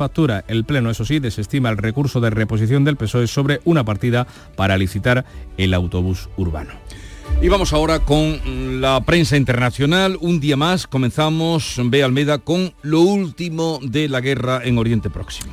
El Pleno, eso sí, desestima el recurso de reposición del PSOE sobre una partida para licitar el autobús urbano. Y vamos ahora con la prensa internacional. Un día más comenzamos, ve Almeda, con lo último de la guerra en Oriente Próximo.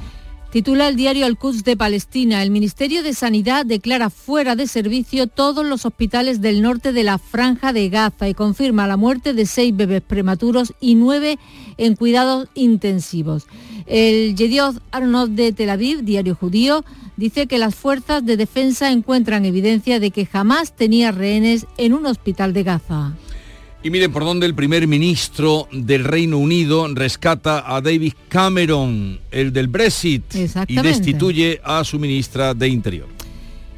Titula el diario Al-Quds de Palestina. El Ministerio de Sanidad declara fuera de servicio todos los hospitales del norte de la franja de Gaza y confirma la muerte de seis bebés prematuros y nueve en cuidados intensivos. El Yedioth Arnold de Tel Aviv, diario judío, dice que las fuerzas de defensa encuentran evidencia de que jamás tenía rehenes en un hospital de Gaza. Y miren por dónde el primer ministro del Reino Unido rescata a David Cameron, el del Brexit, y destituye a su ministra de Interior.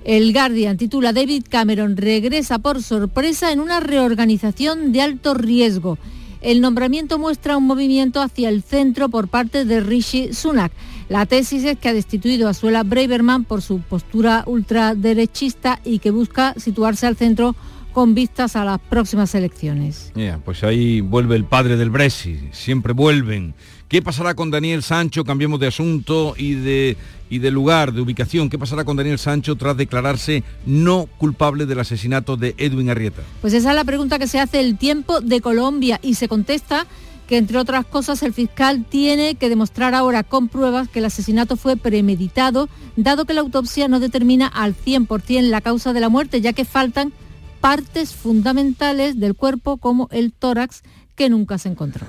El Guardian titula David Cameron regresa por sorpresa en una reorganización de alto riesgo. El nombramiento muestra un movimiento hacia el centro por parte de Rishi Sunak. La tesis es que ha destituido a Suela Braverman por su postura ultraderechista y que busca situarse al centro con vistas a las próximas elecciones. pues ahí vuelve el padre del Brexit, siempre vuelven. ¿Qué pasará con Daniel Sancho? Cambiemos de asunto y de, y de lugar, de ubicación. ¿Qué pasará con Daniel Sancho tras declararse no culpable del asesinato de Edwin Arrieta? Pues esa es la pregunta que se hace el tiempo de Colombia y se contesta que entre otras cosas el fiscal tiene que demostrar ahora con pruebas que el asesinato fue premeditado, dado que la autopsia no determina al 100% la causa de la muerte, ya que faltan partes fundamentales del cuerpo como el tórax que nunca se encontró.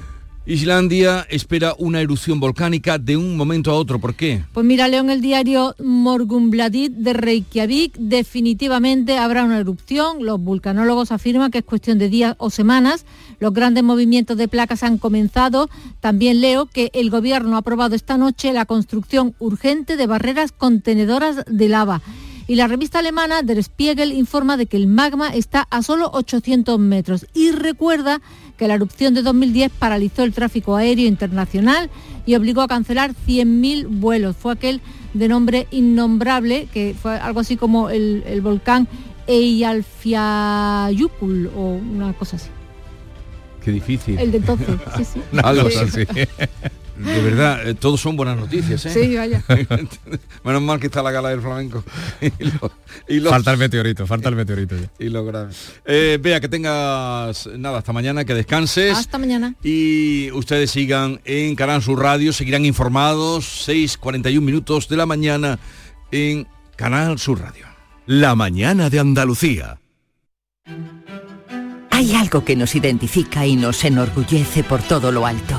Islandia espera una erupción volcánica de un momento a otro. ¿Por qué? Pues mira, León, el diario Morgunbladet de Reykjavik definitivamente habrá una erupción. Los vulcanólogos afirman que es cuestión de días o semanas. Los grandes movimientos de placas han comenzado. También leo que el gobierno ha aprobado esta noche la construcción urgente de barreras contenedoras de lava. Y la revista alemana Der Spiegel informa de que el magma está a solo 800 metros y recuerda que la erupción de 2010 paralizó el tráfico aéreo internacional y obligó a cancelar 100.000 vuelos. Fue aquel de nombre innombrable, que fue algo así como el, volcán Eyjafjallajökull o una cosa así. Qué difícil. El de entonces, sí, sí. Así. De verdad, eh, todos son buenas noticias, ¿eh? Sí, vaya. Menos mal que está la gala del flamenco. falta el meteorito, falta el meteorito ya. Y lo grave. Eh, vea, que tengas nada, hasta mañana, que descanses. Hasta mañana. Y ustedes sigan en Canal Sur Radio, seguirán informados, 6.41 minutos de la mañana en Canal Sur Radio. La mañana de Andalucía. Hay algo que nos identifica y nos enorgullece por todo lo alto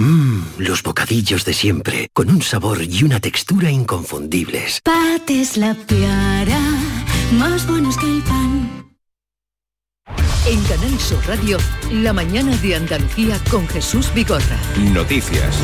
Mmm, los bocadillos de siempre, con un sabor y una textura inconfundibles. Pates la piara, más buenos que el pan. En Canal Sur Radio, la mañana de Andalucía con Jesús Bigorra. Noticias.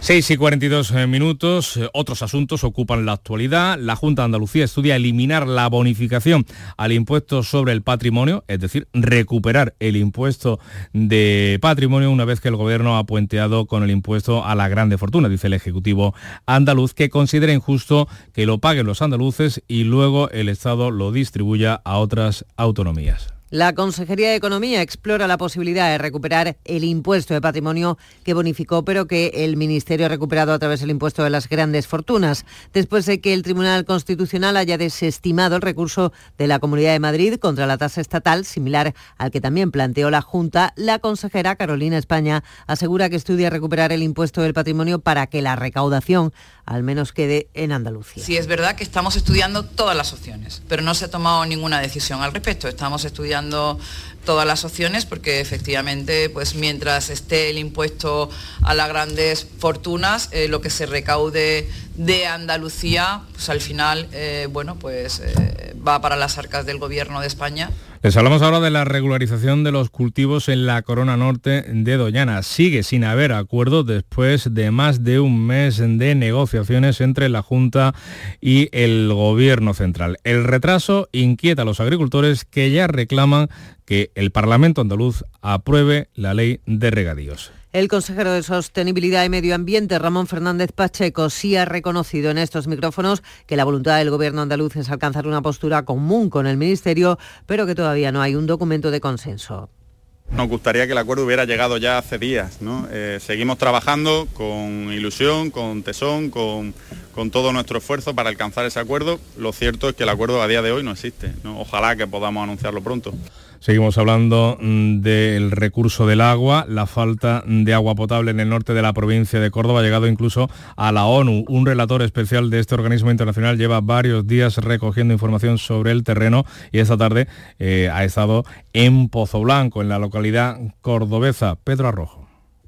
6 y 42 eh, minutos, eh, otros asuntos ocupan la actualidad. La Junta de Andalucía estudia eliminar la bonificación al impuesto sobre el patrimonio, es decir, recuperar el impuesto de patrimonio una vez que el Gobierno ha puenteado con el impuesto a la grande fortuna, dice el Ejecutivo andaluz, que considera injusto que lo paguen los andaluces y luego el Estado lo distribuya a otras autonomías. La Consejería de Economía explora la posibilidad de recuperar el impuesto de patrimonio que bonificó, pero que el Ministerio ha recuperado a través del impuesto de las grandes fortunas, después de que el Tribunal Constitucional haya desestimado el recurso de la Comunidad de Madrid contra la tasa estatal, similar al que también planteó la Junta. La consejera Carolina España asegura que estudia recuperar el impuesto del patrimonio para que la recaudación al menos quede en Andalucía. Sí, es verdad que estamos estudiando todas las opciones, pero no se ha tomado ninguna decisión al respecto. Estamos estudiando todas las opciones porque efectivamente pues mientras esté el impuesto a las grandes fortunas eh, lo que se recaude de Andalucía pues al final eh, bueno pues eh, va para las arcas del gobierno de España les hablamos ahora de la regularización de los cultivos en la corona norte de Doñana. Sigue sin haber acuerdo después de más de un mes de negociaciones entre la Junta y el Gobierno central. El retraso inquieta a los agricultores que ya reclaman que el Parlamento andaluz apruebe la ley de regadíos. El consejero de Sostenibilidad y Medio Ambiente, Ramón Fernández Pacheco, sí ha reconocido en estos micrófonos que la voluntad del Gobierno andaluz es alcanzar una postura común con el Ministerio, pero que todavía no hay un documento de consenso. Nos gustaría que el acuerdo hubiera llegado ya hace días. Eh, seguimos trabajando con ilusión, con tesón, con, con, todo nuestro esfuerzo para alcanzar ese acuerdo. Lo cierto es que el acuerdo a día de hoy no existe. ¿no? Ojalá que podamos anunciarlo pronto. Seguimos hablando mm, del recurso del agua. La falta de agua potable en el norte de la provincia de Córdoba ha llegado incluso a la ONU. Un relator especial de este organismo internacional lleva varios días recogiendo información sobre el terreno y esta tarde eh, ha estado en Pozo Blanco, en la localidad cordobesa. Pedro Arrojo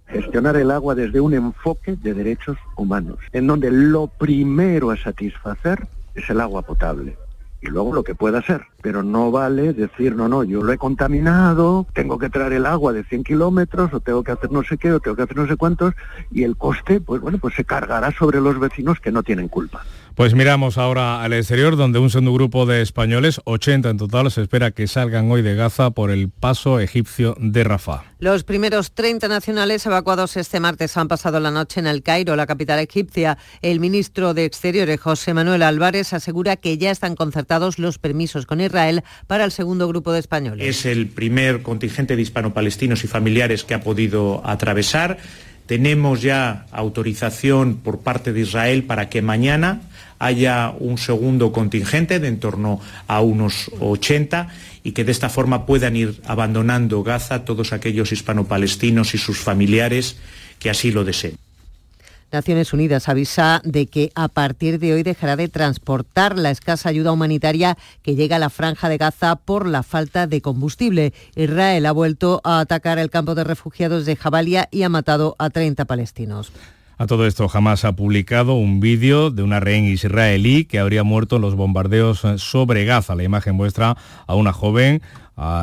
gestionar el agua desde un enfoque de derechos humanos, en donde lo primero a satisfacer es el agua potable y luego lo que pueda ser. Pero no vale decir, no, no, yo lo he contaminado, tengo que traer el agua de 100 kilómetros, o tengo que hacer no sé qué, o tengo que hacer no sé cuántos, y el coste, pues bueno, pues se cargará sobre los vecinos que no tienen culpa. Pues miramos ahora al exterior, donde un segundo grupo de españoles, 80 en total, se espera que salgan hoy de Gaza por el paso egipcio de Rafah. Los primeros 30 nacionales evacuados este martes han pasado la noche en el Cairo, la capital egipcia. El ministro de Exteriores, José Manuel Álvarez, asegura que ya están concertados los permisos con Israel para el segundo grupo de españoles. Es el primer contingente de hispano-palestinos y familiares que ha podido atravesar. Tenemos ya autorización por parte de Israel para que mañana haya un segundo contingente de en torno a unos 80 y que de esta forma puedan ir abandonando Gaza todos aquellos hispano-palestinos y sus familiares que así lo deseen. Naciones Unidas avisa de que a partir de hoy dejará de transportar la escasa ayuda humanitaria que llega a la franja de Gaza por la falta de combustible. Israel ha vuelto a atacar el campo de refugiados de Jabalia y ha matado a 30 palestinos. A todo esto, jamás ha publicado un vídeo de una rehén israelí que habría muerto en los bombardeos sobre Gaza. La imagen muestra a una joven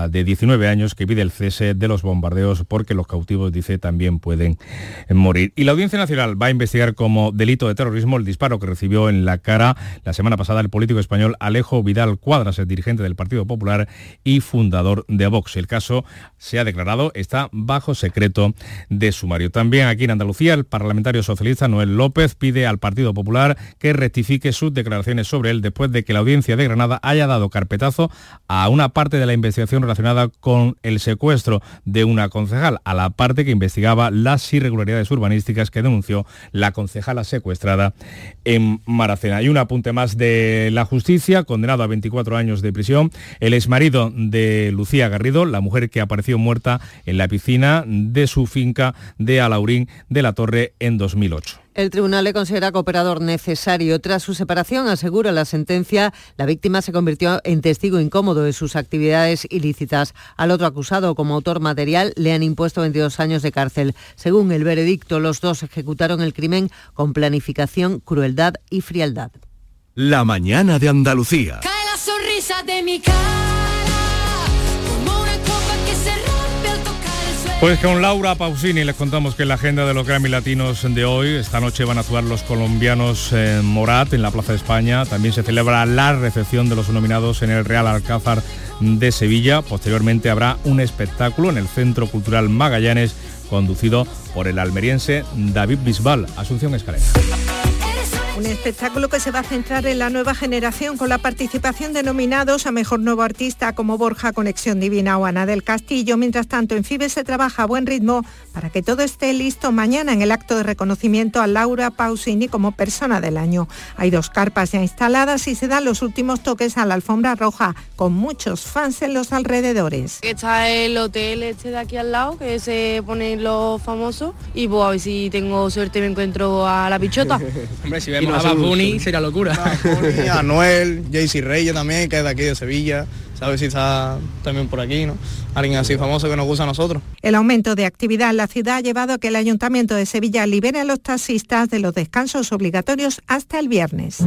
de 19 años que pide el cese de los bombardeos porque los cautivos, dice, también pueden morir. Y la Audiencia Nacional va a investigar como delito de terrorismo el disparo que recibió en la cara la semana pasada el político español Alejo Vidal Cuadras, el dirigente del Partido Popular y fundador de Vox. El caso se ha declarado, está bajo secreto de sumario. También aquí en Andalucía, el parlamentario socialista Noel López pide al Partido Popular que rectifique sus declaraciones sobre él después de que la Audiencia de Granada haya dado carpetazo a una parte de la investigación relacionada con el secuestro de una concejal, a la parte que investigaba las irregularidades urbanísticas que denunció la concejala secuestrada en Maracena. Y un apunte más de la justicia, condenado a 24 años de prisión, el exmarido de Lucía Garrido, la mujer que apareció muerta en la piscina de su finca de Alaurín de la Torre en 2008. El tribunal le considera cooperador necesario. Tras su separación, asegura la sentencia, la víctima se convirtió en testigo incómodo de sus actividades ilícitas. Al otro acusado como autor material le han impuesto 22 años de cárcel. Según el veredicto, los dos ejecutaron el crimen con planificación, crueldad y frialdad. La mañana de Andalucía. Cae la sonrisa de mi cara. Pues con Laura Pausini les contamos que la agenda de los Grammy Latinos de hoy, esta noche van a actuar los colombianos en Morat en la Plaza de España. También se celebra la recepción de los nominados en el Real Alcázar de Sevilla. Posteriormente habrá un espectáculo en el Centro Cultural Magallanes conducido por el almeriense David Bisbal. Asunción Escalera. Un espectáculo que se va a centrar en la nueva generación con la participación de nominados a Mejor Nuevo Artista como Borja Conexión Divina o Ana del Castillo. Mientras tanto, en FIBE se trabaja a buen ritmo para que todo esté listo mañana en el acto de reconocimiento a Laura Pausini como persona del año. Hay dos carpas ya instaladas y se dan los últimos toques a la alfombra roja con muchos fans en los alrededores. Está el hotel este de aquí al lado que se ponen los famosos y pues a ver si tengo suerte me encuentro a la bichota. Hombre, si vemos a Bad Bunny sería locura. a Noel, Jaycee Reyes también, que es de aquí de Sevilla. Sabe si está también por aquí, ¿no? Alguien así famoso que nos gusta a nosotros. El aumento de actividad en la ciudad ha llevado a que el Ayuntamiento de Sevilla libere a los taxistas de los descansos obligatorios hasta el viernes.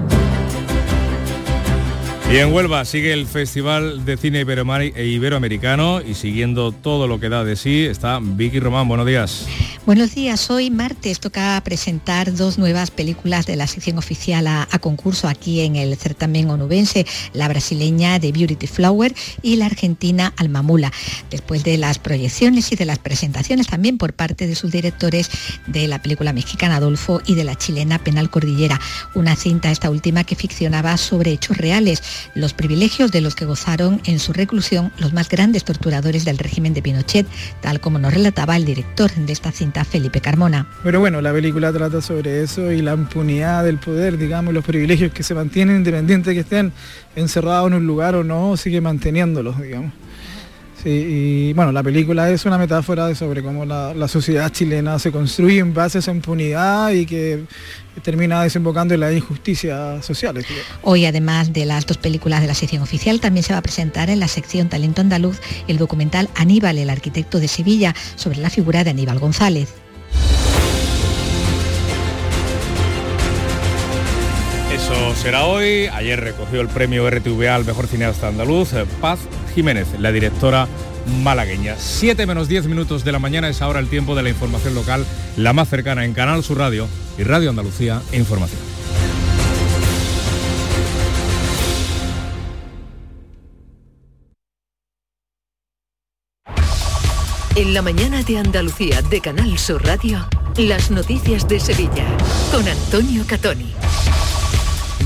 Y en Huelva sigue el Festival de Cine e Iberoamericano y siguiendo todo lo que da de sí está Vicky Román. Buenos días. Buenos días, hoy martes toca presentar dos nuevas películas de la sección oficial a, a, concurso aquí en el certamen onubense, la brasileña de Beauty Flower y la argentina Almamula, después de las proyecciones y de las presentaciones también por parte de sus directores de la película mexicana Adolfo y de la chilena Penal Cordillera, una cinta esta última que ficcionaba sobre hechos reales, los privilegios de los que gozaron en su reclusión los más grandes torturadores del régimen de Pinochet, tal como nos relataba el director de esta cinta Felipe Carmona. Pero bueno, la película trata sobre eso y la impunidad del poder, digamos, los privilegios que se mantienen independiente de que estén encerrados en un lugar o no, sigue manteniéndolos, digamos. Sí, y bueno, la película es una metáfora de sobre cómo la, la, sociedad chilena se construye en base a esa impunidad y que termina desembocando en las injusticias sociales. Hoy, además de las dos películas de la sección oficial, también se va a presentar en la sección Talento Andaluz el documental Aníbal, el arquitecto de Sevilla, sobre la figura de Aníbal González. Eso será hoy. Ayer recogió el premio RTVA al mejor cineasta andaluz, Paz Jiménez, la directora malagueña. 7 menos 10 minutos de la mañana es ahora el tiempo de la información local, la más cercana en Canal Sur Radio y Radio Andalucía Información. En la mañana de Andalucía de Canal Sur Radio, las noticias de Sevilla con Antonio Catoni.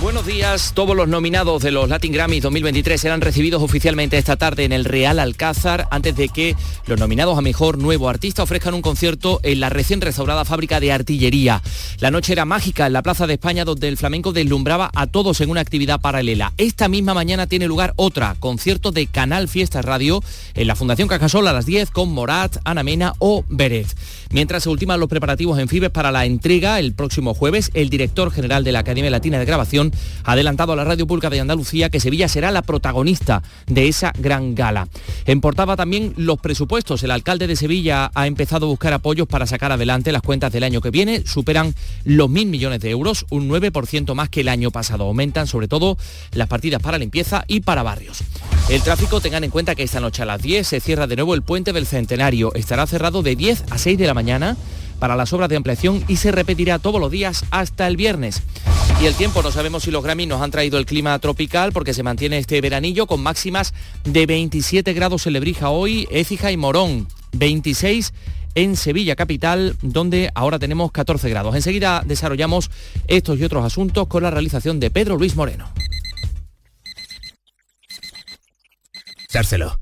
Buenos días. Todos los nominados de los Latin Grammys 2023 serán recibidos oficialmente esta tarde en el Real Alcázar antes de que los nominados a Mejor Nuevo Artista ofrezcan un concierto en la recién restaurada fábrica de artillería. La noche era mágica en la Plaza de España donde el flamenco deslumbraba a todos en una actividad paralela. Esta misma mañana tiene lugar otra, concierto de Canal Fiesta Radio en la Fundación Cajasol a las 10 con Morat, Ana Mena o Beret. Mientras se ultiman los preparativos en Fibes para la entrega el próximo jueves, el director general de la Academia Latina de Grabación ha adelantado a la Radio Pública de Andalucía que Sevilla será la protagonista de esa gran gala. Importaba también los presupuestos. El alcalde de Sevilla ha empezado a buscar apoyos para sacar adelante las cuentas del año que viene. Superan los mil millones de euros, un 9% más que el año pasado. Aumentan sobre todo las partidas para limpieza y para barrios. El tráfico, tengan en cuenta que esta noche a las 10 se cierra de nuevo el puente del Centenario. Estará cerrado de 10 a 6 de la mañana para las obras de ampliación y se repetirá todos los días hasta el viernes. Y el tiempo, no sabemos si los Grammy nos han traído el clima tropical porque se mantiene este veranillo con máximas de 27 grados en Lebrija hoy, Écija y Morón, 26 en Sevilla Capital, donde ahora tenemos 14 grados. Enseguida desarrollamos estos y otros asuntos con la realización de Pedro Luis Moreno. Sárselo.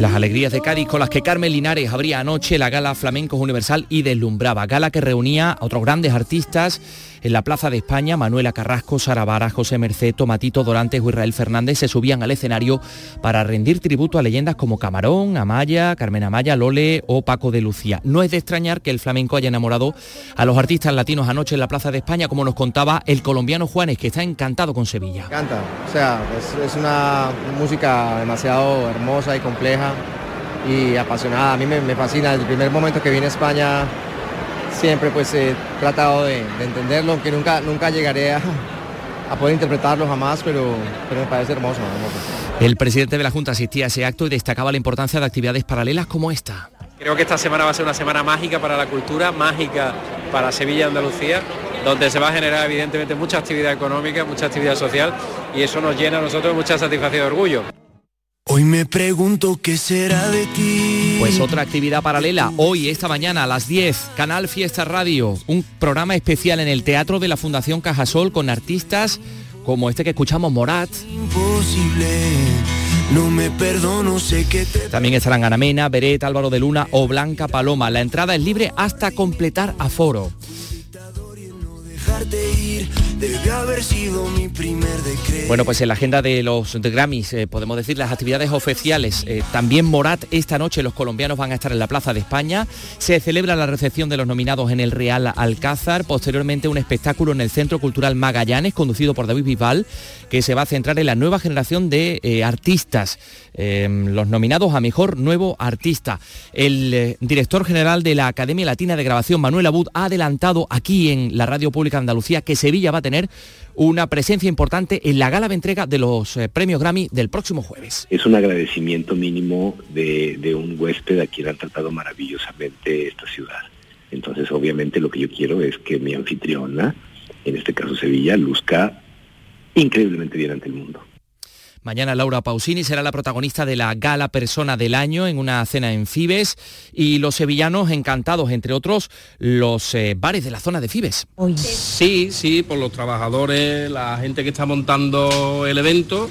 Las alegrías de Cádiz con las que Carmen Linares abría anoche la gala Flamencos Universal y deslumbraba. Gala que reunía a otros grandes artistas en la Plaza de España, Manuela Carrasco, Sara Vara, José Merced, Tomatito Dorantes o Israel Fernández se subían al escenario para rendir tributo a leyendas como Camarón, Amaya, Carmen Amaya, Lole o Paco de Lucía. No es de extrañar que el flamenco haya enamorado a los artistas latinos anoche en la Plaza de España, como nos contaba el colombiano Juanes, que está encantado con Sevilla. Encanta, o sea, es, una música demasiado hermosa y compleja y apasionada. A mí me, me fascina. El primer momento que vine a España siempre pues he tratado de, de entenderlo, aunque nunca, nunca llegaré a, a poder interpretarlo jamás, pero, pero me parece hermoso, hermoso. El presidente de la Junta asistía a ese acto y destacaba la importancia de actividades paralelas como esta. Creo que esta semana va a ser una semana mágica para la cultura, mágica para Sevilla y Andalucía, donde se va a generar evidentemente mucha actividad económica, mucha actividad social y eso nos llena a nosotros de mucha satisfacción y orgullo. Hoy me pregunto qué será de ti. Pues otra actividad paralela, hoy, esta mañana a las 10, Canal Fiesta Radio, un programa especial en el Teatro de la Fundación Cajasol con artistas como este que escuchamos, Morat. Imposible. No me perdono, sé que te... También estarán Ana Mena, Beret, Álvaro de Luna o Blanca Paloma. La entrada es libre hasta completar aforo. Debe haber sido mi primer decreto. Bueno, pues en la agenda de los Grammys, eh, podemos decir las actividades oficiales. Eh, también Morat, esta noche los colombianos van a estar en la Plaza de España. Se celebra la recepción de los nominados en el Real Alcázar. Posteriormente un espectáculo en el Centro Cultural Magallanes, conducido por David Bisbal, que se va a centrar en la nueva generación de eh, artistas. Los nominados a Mejor Nuevo Artista. El director general de la Academia Latina de Grabación, Manuel Abud, ha adelantado aquí en la Radio Pública Andalucía que Sevilla va a tener una presencia importante en la gala de entrega de los eh, premios Grammy del próximo jueves. Es un agradecimiento mínimo de, de un huésped a quien han tratado maravillosamente esta ciudad. Entonces, obviamente, lo que yo quiero es que mi anfitriona, en este caso Sevilla, luzca increíblemente bien ante el mundo. Mañana Laura Pausini será la protagonista de la Gala Persona del Año en una cena en Fibes. Y los sevillanos encantados, entre otros, los eh, bares de la zona de Fibes. Sí, sí, por los trabajadores, la gente que está montando el evento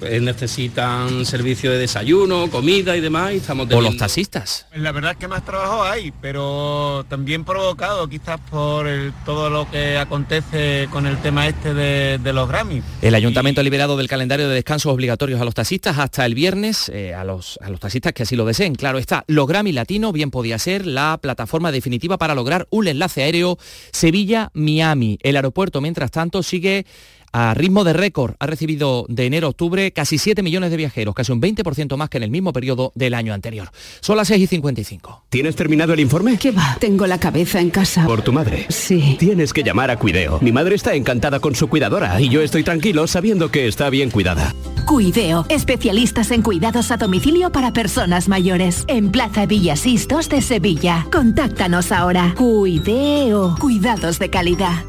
pues necesitan servicio de desayuno, comida y demás. Y estamos o los taxistas. La verdad es que más trabajo hay, pero también provocado quizás por todo lo que acontece con el tema este de, los Grammy. El ayuntamiento ha liberado del calendario de descansos obligatorios a los taxistas hasta el viernes, eh, a, los, a los taxistas que así lo deseen. Claro está, los Grammy Latino bien podía ser la plataforma definitiva para lograr un enlace aéreo Sevilla-Miami. El aeropuerto, mientras tanto, sigue a ritmo de récord. Ha recibido de enero a octubre casi 7 millones de viajeros, casi un 20% más que en el mismo periodo del año anterior. Son las 6 y 55. ¿Tienes terminado el informe? ¿Qué va? Tengo la cabeza en casa. ¿Por tu madre? Sí. Tienes que llamar a Cuideo. Mi madre está encantada con su cuidadora y yo estoy tranquilo sabiendo que está bien cuidada. Cuideo, especialistas en cuidados a domicilio para personas mayores. En Plaza Villasistos de Sevilla. Contáctanos ahora. Cuideo, cuidados de calidad.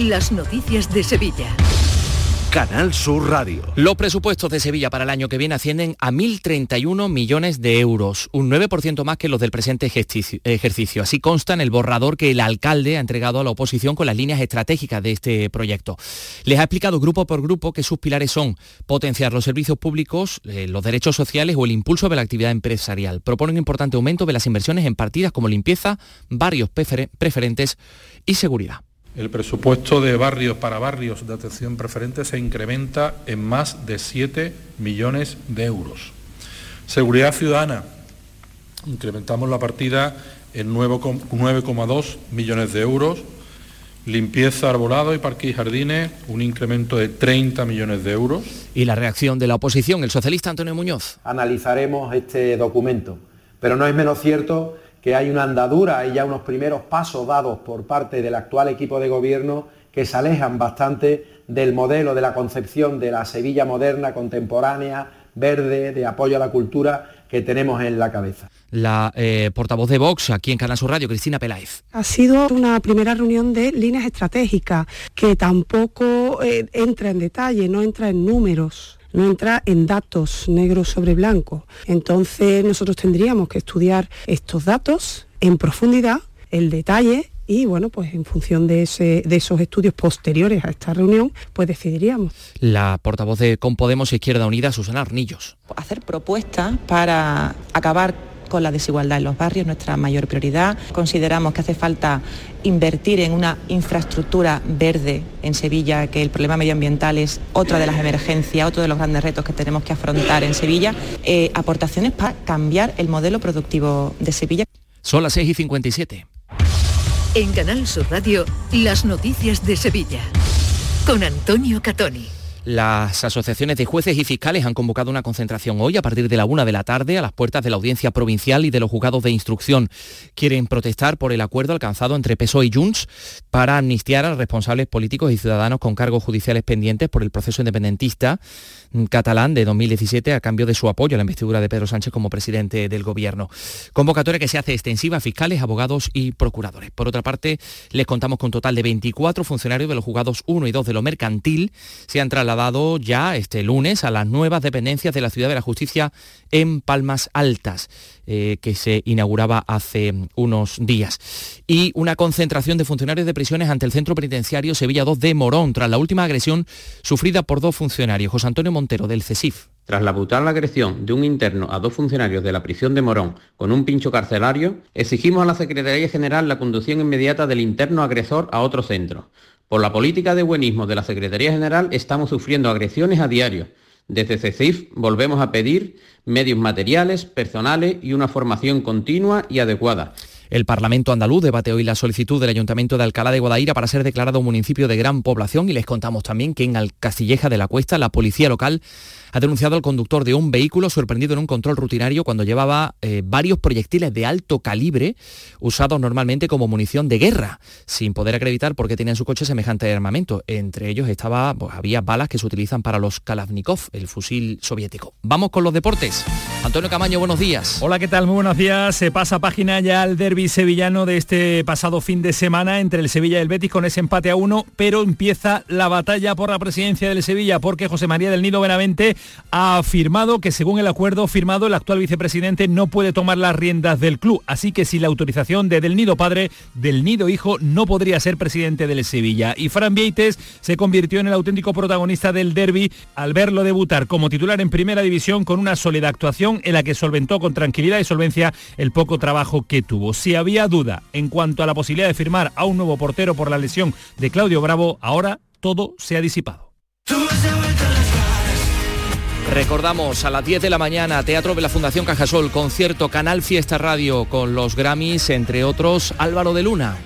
Las noticias de Sevilla. Canal Sur Radio. Los presupuestos de Sevilla para el año que viene ascienden a 1.031 millones de euros, un 9% más que los del presente ejercicio. Así consta en el borrador que el alcalde ha entregado a la oposición con las líneas estratégicas de este proyecto. Les ha explicado grupo por grupo que sus pilares son potenciar los servicios públicos, eh, los derechos sociales o el impulso de la actividad empresarial. Propone un importante aumento de las inversiones en partidas como limpieza, barrios preferentes y seguridad. El presupuesto de barrios para barrios de atención preferente se incrementa en más de 7 millones de euros. Seguridad ciudadana. Incrementamos la partida en 9,2 millones de euros. Limpieza, arbolado y parques y jardines, un incremento de 30 millones de euros. Y la reacción de la oposición, el socialista Antonio Muñoz. Analizaremos este documento, pero no es menos cierto que hay una andadura y ya unos primeros pasos dados por parte del actual equipo de gobierno que se alejan bastante del modelo de la concepción de la Sevilla moderna, contemporánea, verde, de apoyo a la cultura que tenemos en la cabeza. La eh, portavoz de Vox aquí en Canal Sur Radio, Cristina Peláez. Ha sido una primera reunión de líneas estratégicas que tampoco eh, entra en detalle, no entra en números no entra en datos negros sobre blanco. Entonces nosotros tendríamos que estudiar estos datos en profundidad, el detalle y bueno, pues en función de, esos estudios posteriores a esta reunión, pues decidiríamos. La portavoz de Con Podemos Izquierda Unida, Susana Arnillos. Hacer propuestas para acabar con la desigualdad en los barrios, nuestra mayor prioridad. Consideramos que hace falta invertir en una infraestructura verde en Sevilla, que el problema medioambiental es otra de las emergencias, otro de los grandes retos que tenemos que afrontar en Sevilla. Eh, aportaciones para cambiar el modelo productivo de Sevilla. Son las 6 y 57. En Canal Sur Radio, las noticias de Sevilla. Con Antonio Catoni. Las asociaciones de jueces y fiscales han convocado una concentración hoy a partir de la una de la tarde a las puertas de la audiencia provincial y de los juzgados de instrucción. Quieren protestar por el acuerdo alcanzado entre PSOE y Junts para amnistiar a responsables políticos y ciudadanos con cargos judiciales pendientes por el proceso independentista catalán de 2017 a cambio de su apoyo a la investidura de Pedro Sánchez como presidente del gobierno. Convocatoria que se hace extensiva a fiscales, abogados y procuradores. Por otra parte, les contamos con un total de 24 funcionarios de los juzgados 1 y 2 de lo mercantil se han trasladado ya este lunes a las nuevas dependencias de la Ciudad de la Justicia en Palmas Altas. Eh, que se inauguraba hace unos días. Y una concentración de funcionarios de prisiones ante el Centro Penitenciario Sevilla 2 de Morón, tras la última agresión sufrida por dos funcionarios, José Antonio Montero del CESIF. Tras la brutal agresión de un interno a dos funcionarios de la prisión de Morón con un pincho carcelario, exigimos a la Secretaría General la conducción inmediata del interno agresor a otro centro. Por la política de buenismo de la Secretaría General estamos sufriendo agresiones a diario. Desde CECIF volvemos a pedir medios materiales, personales y una formación continua y adecuada. El Parlamento andaluz debate hoy la solicitud del Ayuntamiento de Alcalá de Guadaira para ser declarado un municipio de gran población y les contamos también que en Alcastilleja de la Cuesta la policía local ha denunciado al conductor de un vehículo sorprendido en un control rutinario cuando llevaba eh, varios proyectiles de alto calibre usados normalmente como munición de guerra, sin poder acreditar por qué tenía en su coche semejante armamento. Entre ellos estaba, pues, había balas que se utilizan para los Kalashnikov, el fusil soviético. Vamos con los deportes. Antonio Camaño, buenos días. Hola, ¿qué tal? Muy buenos días. Se pasa página ya al sevillano de este pasado fin de semana entre el Sevilla y el Betis con ese empate a uno, pero empieza la batalla por la presidencia del Sevilla porque José María del Nido Benavente ha afirmado que según el acuerdo firmado el actual vicepresidente no puede tomar las riendas del club, así que sin la autorización de Del Nido padre, Del Nido hijo no podría ser presidente del Sevilla. Y Fran Vieites se convirtió en el auténtico protagonista del derby al verlo debutar como titular en primera división con una sólida actuación en la que solventó con tranquilidad y solvencia el poco trabajo que tuvo. Si había duda en cuanto a la posibilidad de firmar a un nuevo portero por la lesión de Claudio Bravo, ahora todo se ha disipado. Recordamos a las 10 de la mañana, Teatro de la Fundación Cajasol, concierto Canal Fiesta Radio con los Grammys, entre otros Álvaro de Luna.